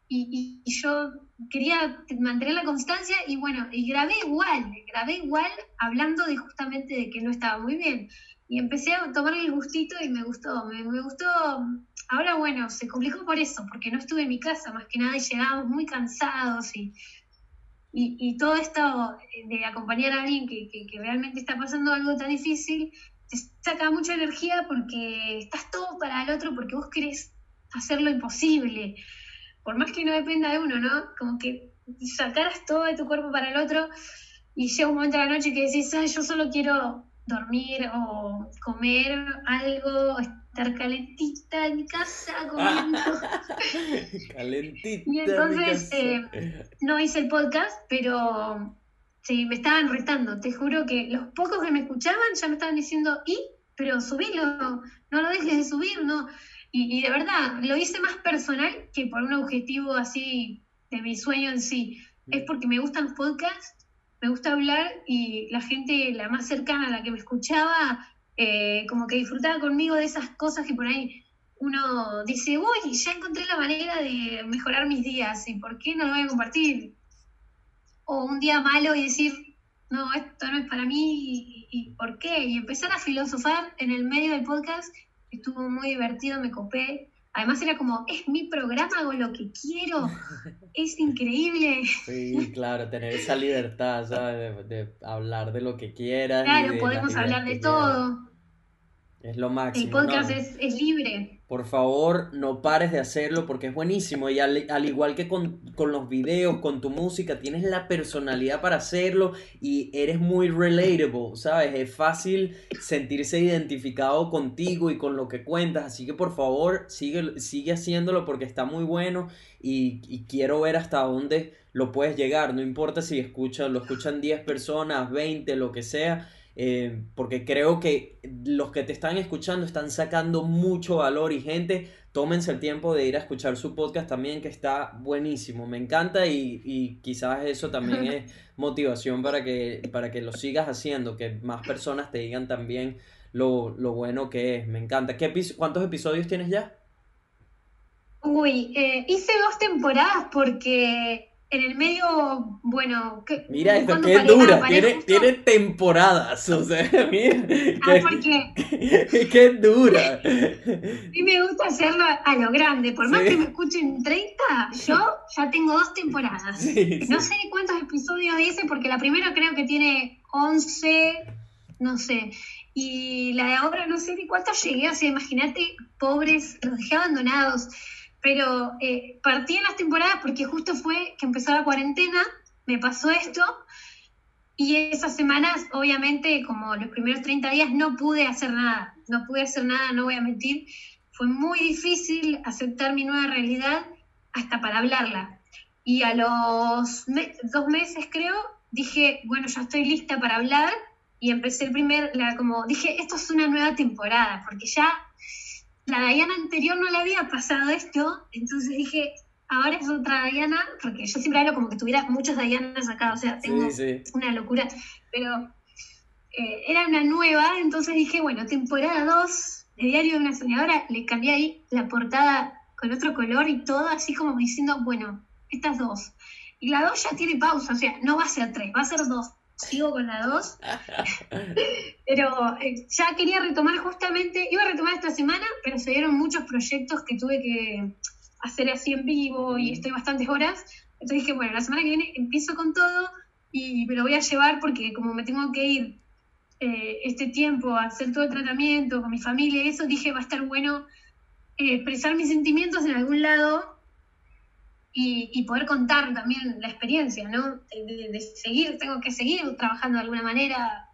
y, y yo quería mantener la constancia y bueno, y grabé igual, grabé igual hablando de justamente de que no estaba muy bien. Y empecé a tomar el gustito y me gustó, me, gustó. Ahora bueno, se complicó por eso, porque no estuve en mi casa más que nada y llegábamos muy cansados y, y, todo esto de acompañar a alguien que, que, realmente está pasando algo tan difícil, te saca mucha energía porque estás todo para el otro, porque vos querés hacer lo imposible por más que no dependa de uno, ¿no? Como que sacaras todo de tu cuerpo para el otro y llega un momento de la noche que decís, ay, yo solo quiero dormir o comer algo, estar calentita en mi casa comiendo. [laughs] calentita. Y entonces eh, no hice el podcast, pero sí, me estaban retando. Te juro que los pocos que me escuchaban ya me estaban diciendo, y, pero subilo, no lo dejes de subir, no. Y, y de verdad, lo hice más personal que por un objetivo así de mi sueño en sí. Es Mm. porque me gustan los podcasts me gusta hablar y la gente, la más cercana a la que me escuchaba, eh, como que disfrutaba conmigo de esas cosas que por ahí uno dice, uy, ya encontré la manera de mejorar mis días, ¿y por qué no lo voy a compartir? O un día malo y decir, no, esto no es para mí, ¿y, y por qué? Y empezar a filosofar en el medio del podcast, estuvo muy divertido, me copé. Además era como, es mi programa, hago lo que quiero, [laughs] es increíble. Sí, claro, tener esa libertad, ¿sabes? De, de hablar de lo que quieras. Claro, de podemos hablar de quieras. Es lo El máximo. podcast ¿no? es, es libre. Por favor, no pares de hacerlo porque es buenísimo. Y al, al igual que con, con los videos, con tu música, tienes la personalidad para hacerlo y eres muy relatable, ¿sabes? Es fácil sentirse identificado contigo y con lo que cuentas. Así que por favor, sigue, sigue haciéndolo porque está muy bueno y, y quiero ver hasta dónde lo puedes llegar. No importa si escuchan, lo escuchan 10 personas, 20, lo que sea. Eh, porque creo que los que te están escuchando están sacando mucho valor y gente, tómense el tiempo de ir a escuchar su podcast también que está buenísimo, me encanta y, y quizás eso también [laughs] es motivación para que, para que lo sigas haciendo, que más personas te digan también lo, lo bueno que es, me encanta. ¿Qué ¿Cuántos episodios tienes ya? Uy, eh, hice dos temporadas porque en el medio, bueno, que- Mira esto, qué paré- dura, tiene, temporadas, o sea, [laughs] mira, Ah, qué, porque qué dura. [laughs] a mí me gusta hacerlo a lo grande. Por más Sí. que me escuchen 30, yo ya tengo dos temporadas. Sí, sí. No sé cuántos episodios hice porque la primera creo que tiene 11, no sé. Y la de ahora no sé ni cuántos llegué. O sea, imagínate, pobres, los dejé abandonados. Pero eh, partí en las temporadas porque justo fue que empezó la cuarentena, me pasó esto. Y esas semanas, obviamente, como los primeros 30 días, no pude hacer nada. No pude hacer nada, no voy a mentir. Fue muy difícil aceptar mi nueva realidad hasta para hablarla. Y a los me- dos meses, creo, dije, bueno, ya estoy lista para hablar. Y empecé el primer, la, como dije, esto es una nueva temporada, porque ya la Diana anterior no le había pasado esto. Entonces dije, ahora es otra Diana, porque yo siempre hablo como que tuviera muchas Dianas acá, o sea, tengo Sí, sí. una locura, pero eh, era una nueva, entonces dije, bueno, temporada 2 de Diario de una Soñadora, le cambié ahí la portada con otro color y todo, así como diciendo, bueno, estas dos. Y la 2 ya tiene pausa, o sea, no va a ser 3, va a ser 2. Sigo con la 2, [laughs] pero eh, ya quería retomar justamente, iba a retomar esta semana, pero se dieron muchos proyectos que tuve que hacer así en vivo y estoy bastantes horas. Entonces dije, bueno, la semana que viene empiezo con todo y me lo voy a llevar porque como me tengo que ir eh, este tiempo a hacer todo el tratamiento con mi familia y eso, dije, va a estar bueno eh, expresar mis sentimientos en algún lado y, y poder contar también la experiencia, ¿no? De, de- seguir, tengo que seguir trabajando de alguna manera,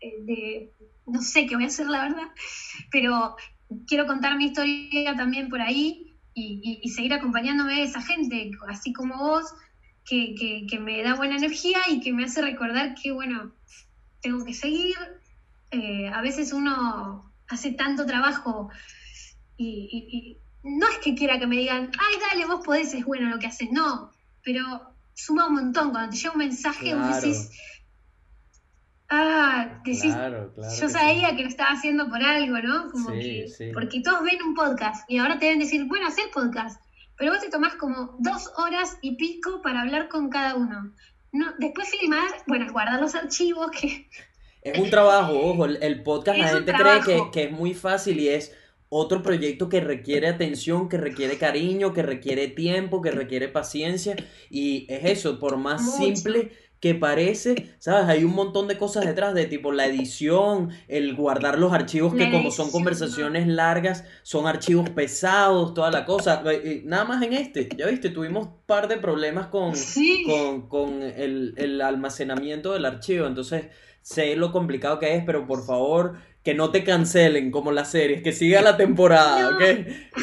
eh, de, no sé qué voy a hacer, la verdad, pero quiero contar mi historia también por ahí y, y- y seguir acompañándome de esa gente, así como vos, que, que- que me da buena energía y que me hace recordar que, bueno, tengo que seguir. Eh, a veces uno hace tanto trabajo y no es que quiera que me digan, ay, dale, vos podés, es bueno lo que haces, no, pero suma un montón. Cuando te llega un mensaje, vos Claro. decís, ah, decís, Claro, claro. yo que sí. sabía que lo estaba haciendo por algo, ¿no? Como Sí, que, sí. porque todos ven un podcast y ahora te deben decir, bueno, hacer podcast, pero vos te tomás como dos horas y pico para hablar con cada uno. No, después filmar, bueno, guardar los archivos, que Es un trabajo, ojo, el, podcast [laughs] la Es gente cree que, que es muy fácil y es otro proyecto que requiere atención, que requiere cariño, que requiere tiempo, que requiere paciencia y es eso, por más Mucho. simple que parece, ¿sabes? Hay un montón de cosas detrás de tipo la edición, el guardar los archivos que como son conversaciones largas, son archivos pesados, toda la cosa. Nada más en este, ya viste, tuvimos un par de problemas con, sí, con, con el, el almacenamiento del archivo. Entonces, sé lo complicado que es, pero por favor, que no te cancelen como las series, que siga la temporada, ¿ok?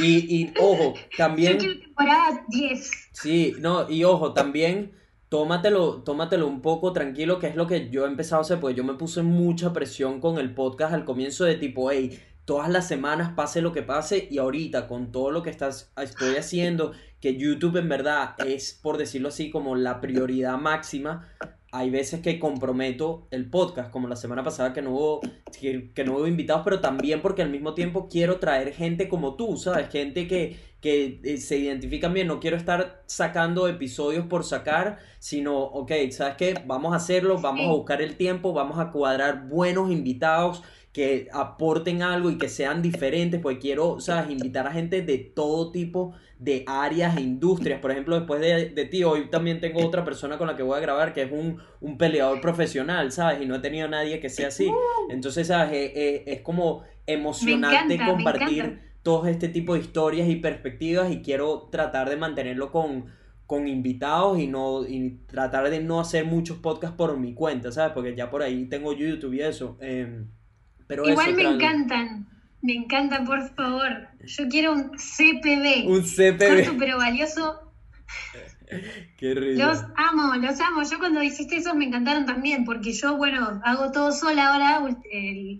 Y, y ojo, también... Yo temporada 10. Sí, no, y ojo, también tómatelo, tómatelo un poco tranquilo, que es lo que yo he empezado a hacer, pues yo me puse mucha presión con el podcast al comienzo de tipo, hey, todas las semanas pase lo que pase y ahorita con todo lo que estás, estoy haciendo, que YouTube en verdad es, por decirlo así, como la prioridad máxima, hay veces que comprometo el podcast, como la semana pasada que no hubo, que, no hubo invitados, pero también porque al mismo tiempo quiero traer gente como tú, ¿sabes? Gente que, que eh, se identifican bien, no quiero estar sacando episodios por sacar, sino, ok, ¿sabes qué? Vamos a hacerlo, vamos a buscar el tiempo, vamos a cuadrar buenos invitados que aporten algo y que sean diferentes, porque quiero, ¿sabes? Invitar a gente de todo tipo de áreas e industrias. Por ejemplo, después de, de, ti, hoy también tengo otra persona con la que voy a grabar que es un, un peleador profesional, ¿sabes? Y no he tenido a nadie que sea así. Entonces, ¿sabes? Eh, eh, es como emocionante compartir todo este tipo de historias y perspectivas y quiero tratar de mantenerlo con, con invitados y no y tratar de no hacer muchos podcasts por mi cuenta, ¿sabes? Porque ya por ahí tengo YouTube y eso. Em, pero Igual me encantan. Me encantan, por favor. Yo quiero un CPB. Un CPB. Corto pero valioso. [laughs] Qué rico. Los amo, los amo. Yo cuando hiciste eso me encantaron también, porque yo, bueno, hago todo sola ahora,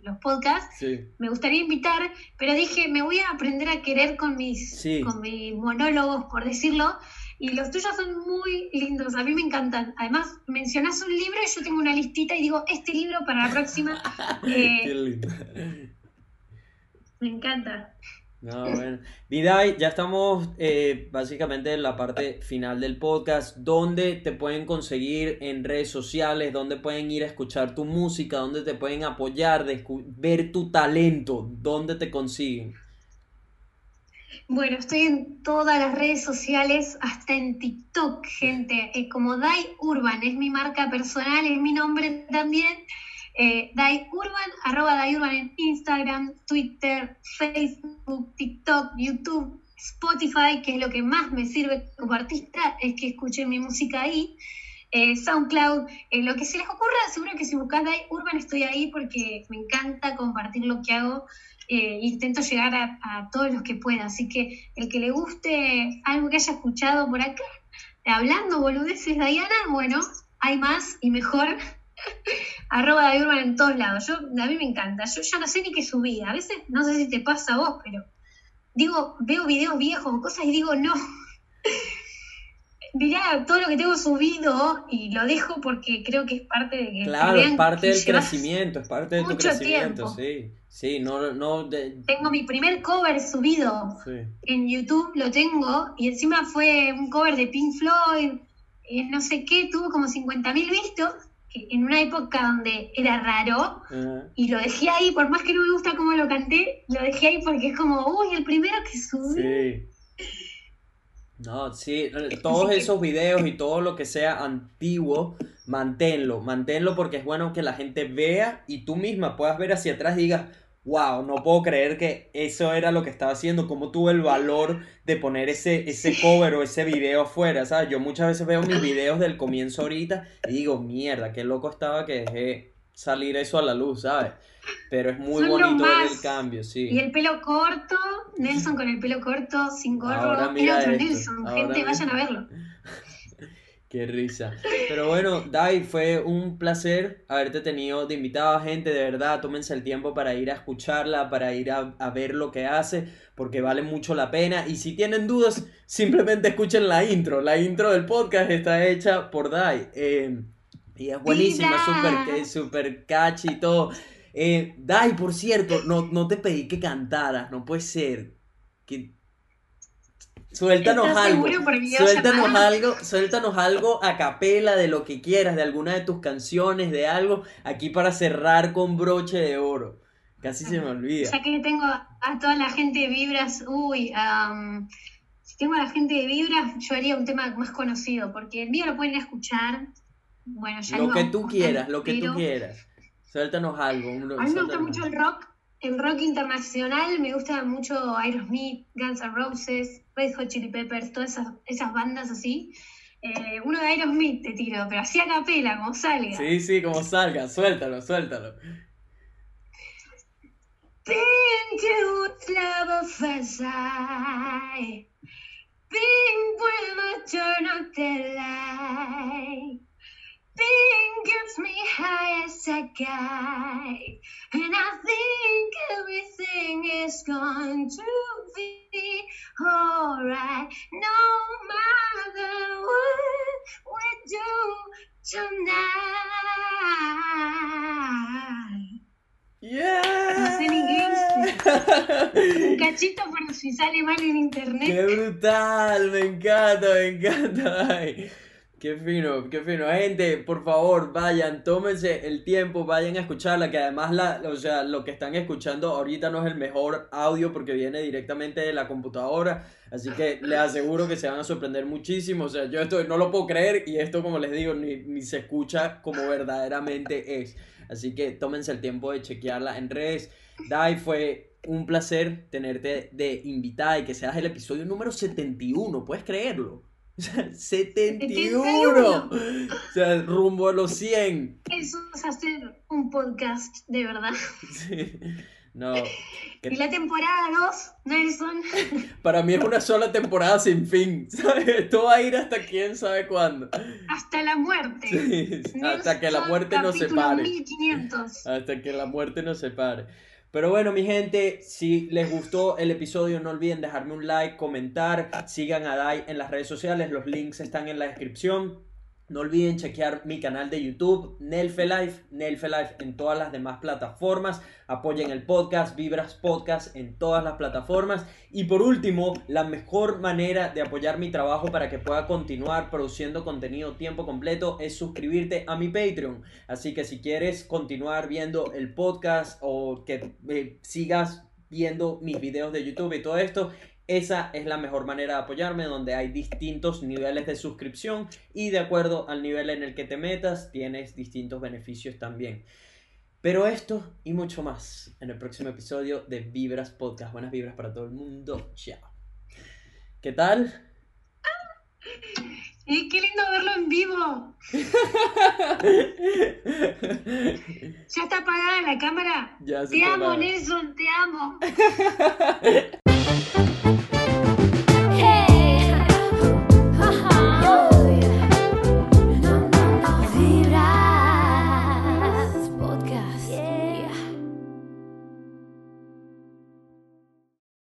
los podcasts. Me gustaría invitar, pero dije, me voy a aprender a querer con mis, con mis monólogos, por decirlo. Y los tuyos son muy lindos, a mí me encantan. Además, mencionás un libro y yo tengo una listita y digo, este libro para la próxima. [laughs] Qué lindo. Me encanta. No, bueno. Vidai, ya estamos eh, básicamente en la parte final del podcast. ¿Dónde te pueden conseguir en redes sociales? ¿Dónde pueden ir a escuchar tu música? ¿Dónde te pueden apoyar? ver tu talento. ¿Dónde te consiguen? Bueno, estoy en todas las redes sociales, hasta en TikTok, gente. Eh, como Dai Urban, es mi marca personal, es mi nombre también. Eh, Dai Urban, arroba Dai Urban en Instagram, Twitter, Facebook, TikTok, YouTube, Spotify, que es lo que más me sirve como artista, es que escuchen mi música ahí. Eh, SoundCloud, eh, lo que se les ocurra, seguro que si buscas Dai Urban estoy ahí porque me encanta compartir lo que hago. Eh, intento llegar a, todos los que pueda. Así que el que le guste algo que haya escuchado por acá, hablando boludeces, Diana, bueno, hay más y mejor. [laughs] Arroba de Urban en todos lados. Yo, a mí me encanta. Yo ya no sé ni qué subí. A veces, no sé si te pasa a vos, pero digo, veo videos viejos cosas y digo, no. [laughs] Mirá todo lo que tengo subido y lo dejo porque creo que es parte de que. Claro, es parte del crecimiento, es parte de tu crecimiento, sí. Sí, no, no. Tengo mi primer cover subido en YouTube, lo tengo, y encima fue un cover de Pink Floyd, eh, no sé qué, tuvo como 50.000 vistos en una época donde era raro y lo dejé ahí, por más que no me gusta cómo lo canté, lo dejé ahí porque es como, uy, el primero que subí. Sí. No, sí, todos esos videos y todo lo que sea antiguo, manténlo, manténlo porque es bueno que la gente vea y tú misma puedas ver hacia atrás y digas, wow, no puedo creer que eso era lo que estaba haciendo, cómo tuve el valor de poner ese, ese cover o ese video afuera, ¿sabes? Yo muchas veces veo mis videos del comienzo ahorita y digo, mierda, qué loco estaba que dejé salir eso a la luz, ¿sabes? Pero es muy bonito ver el cambio, sí. Y el pelo corto, Nelson con el pelo corto, sin gorro, Ahora era otro Nelson, gente, vayan a verlo. [laughs] Qué risa. Pero bueno, Dai, fue un placer haberte tenido de invitado a gente, de verdad, tómense el tiempo para ir a escucharla, para ir a, ver lo que hace, porque vale mucho la pena. Y si tienen dudas, simplemente escuchen la intro. La intro del podcast está hecha por Dai. Eh, y es buenísima, súper super catchy y todo. Eh, Dai, por cierto, no, no te pedí que cantaras, no puede ser. Que Suéltanos algo. Suéltanos algo, suéltanos algo a capela de lo que quieras, de alguna de tus canciones, de algo, aquí para cerrar con broche de oro. Casi se me olvida. Ya que tengo a toda la gente de Vibras, uy, si tengo a la gente de Vibras, yo haría un tema más conocido, porque el mío lo pueden escuchar. Bueno, ya Lo que tú quieras, lo que tú quieras. Suéltanos algo. a mí me gusta mucho el rock, el rock internacional, me gusta mucho Aerosmith, Guns N' Roses, Red Hot Chili Peppers, todas esas, bandas así. Eh, uno de Aerosmith te tiro, pero así a capela, como salga. Sí, sí, como salga, suéltalo, suéltalo. Been to love first sight. Been when I turn up the light. Gets me high as a guy. And I think everything is going to be alright. No matter what we do tonight. Yeah. No sé ni Un [laughs] cachito por si sale mal en internet. ¡Qué brutal! Me encanta, me encanta. Ay, qué fino, qué fino. Gente, por favor, vayan, tómense el tiempo, vayan a escucharla, que además la, o sea, lo que están escuchando ahorita no es el mejor audio porque viene directamente de la computadora, así que les aseguro que se van a sorprender muchísimo. O sea, yo esto no lo puedo creer y esto, como les digo, ni, ni se escucha como verdaderamente es. Así que tómense el tiempo de chequearla en redes. Dai, fue un placer tenerte de invitada y que seas el episodio número 71, ¿puedes creerlo? [laughs] O sea, 71. O sea, rumbo a los 100. Eso es hacer un podcast de verdad. [laughs] Sí. No. que- Y la temporada 2, Nelson. [laughs] Para mí es una sola temporada sin fin. ¿sabes? Esto va a ir hasta quién sabe cuándo. Hasta la muerte. Sí, hasta que la muerte nos separe. 1500. Hasta que la muerte nos separe. Pero bueno, mi gente, si les gustó el episodio, no olviden dejarme un like, comentar, sigan a Dai en las redes sociales, los links están en la descripción. No olviden chequear mi canal de YouTube, Nelfe Life, Nelfe Life en todas las demás plataformas. Apoyen el podcast, Vibras Podcast en todas las plataformas. Y por último, la mejor manera de apoyar mi trabajo para que pueda continuar produciendo contenido tiempo completo es suscribirte a mi Patreon. Así que si quieres continuar viendo el podcast o que eh, sigas viendo mis videos de YouTube y todo esto, esa es la mejor manera de apoyarme, donde hay distintos niveles de suscripción y de acuerdo al nivel en el que te metas, tienes distintos beneficios también. Pero esto y mucho más en el próximo episodio de Vibras Podcast. Buenas vibras para todo el mundo. Chao. ¿Qué tal? Y qué lindo verlo en vivo. [laughs] ¿Ya está apagada la cámara? ya se Te amo, Nelson, te amo. [laughs] Thank you.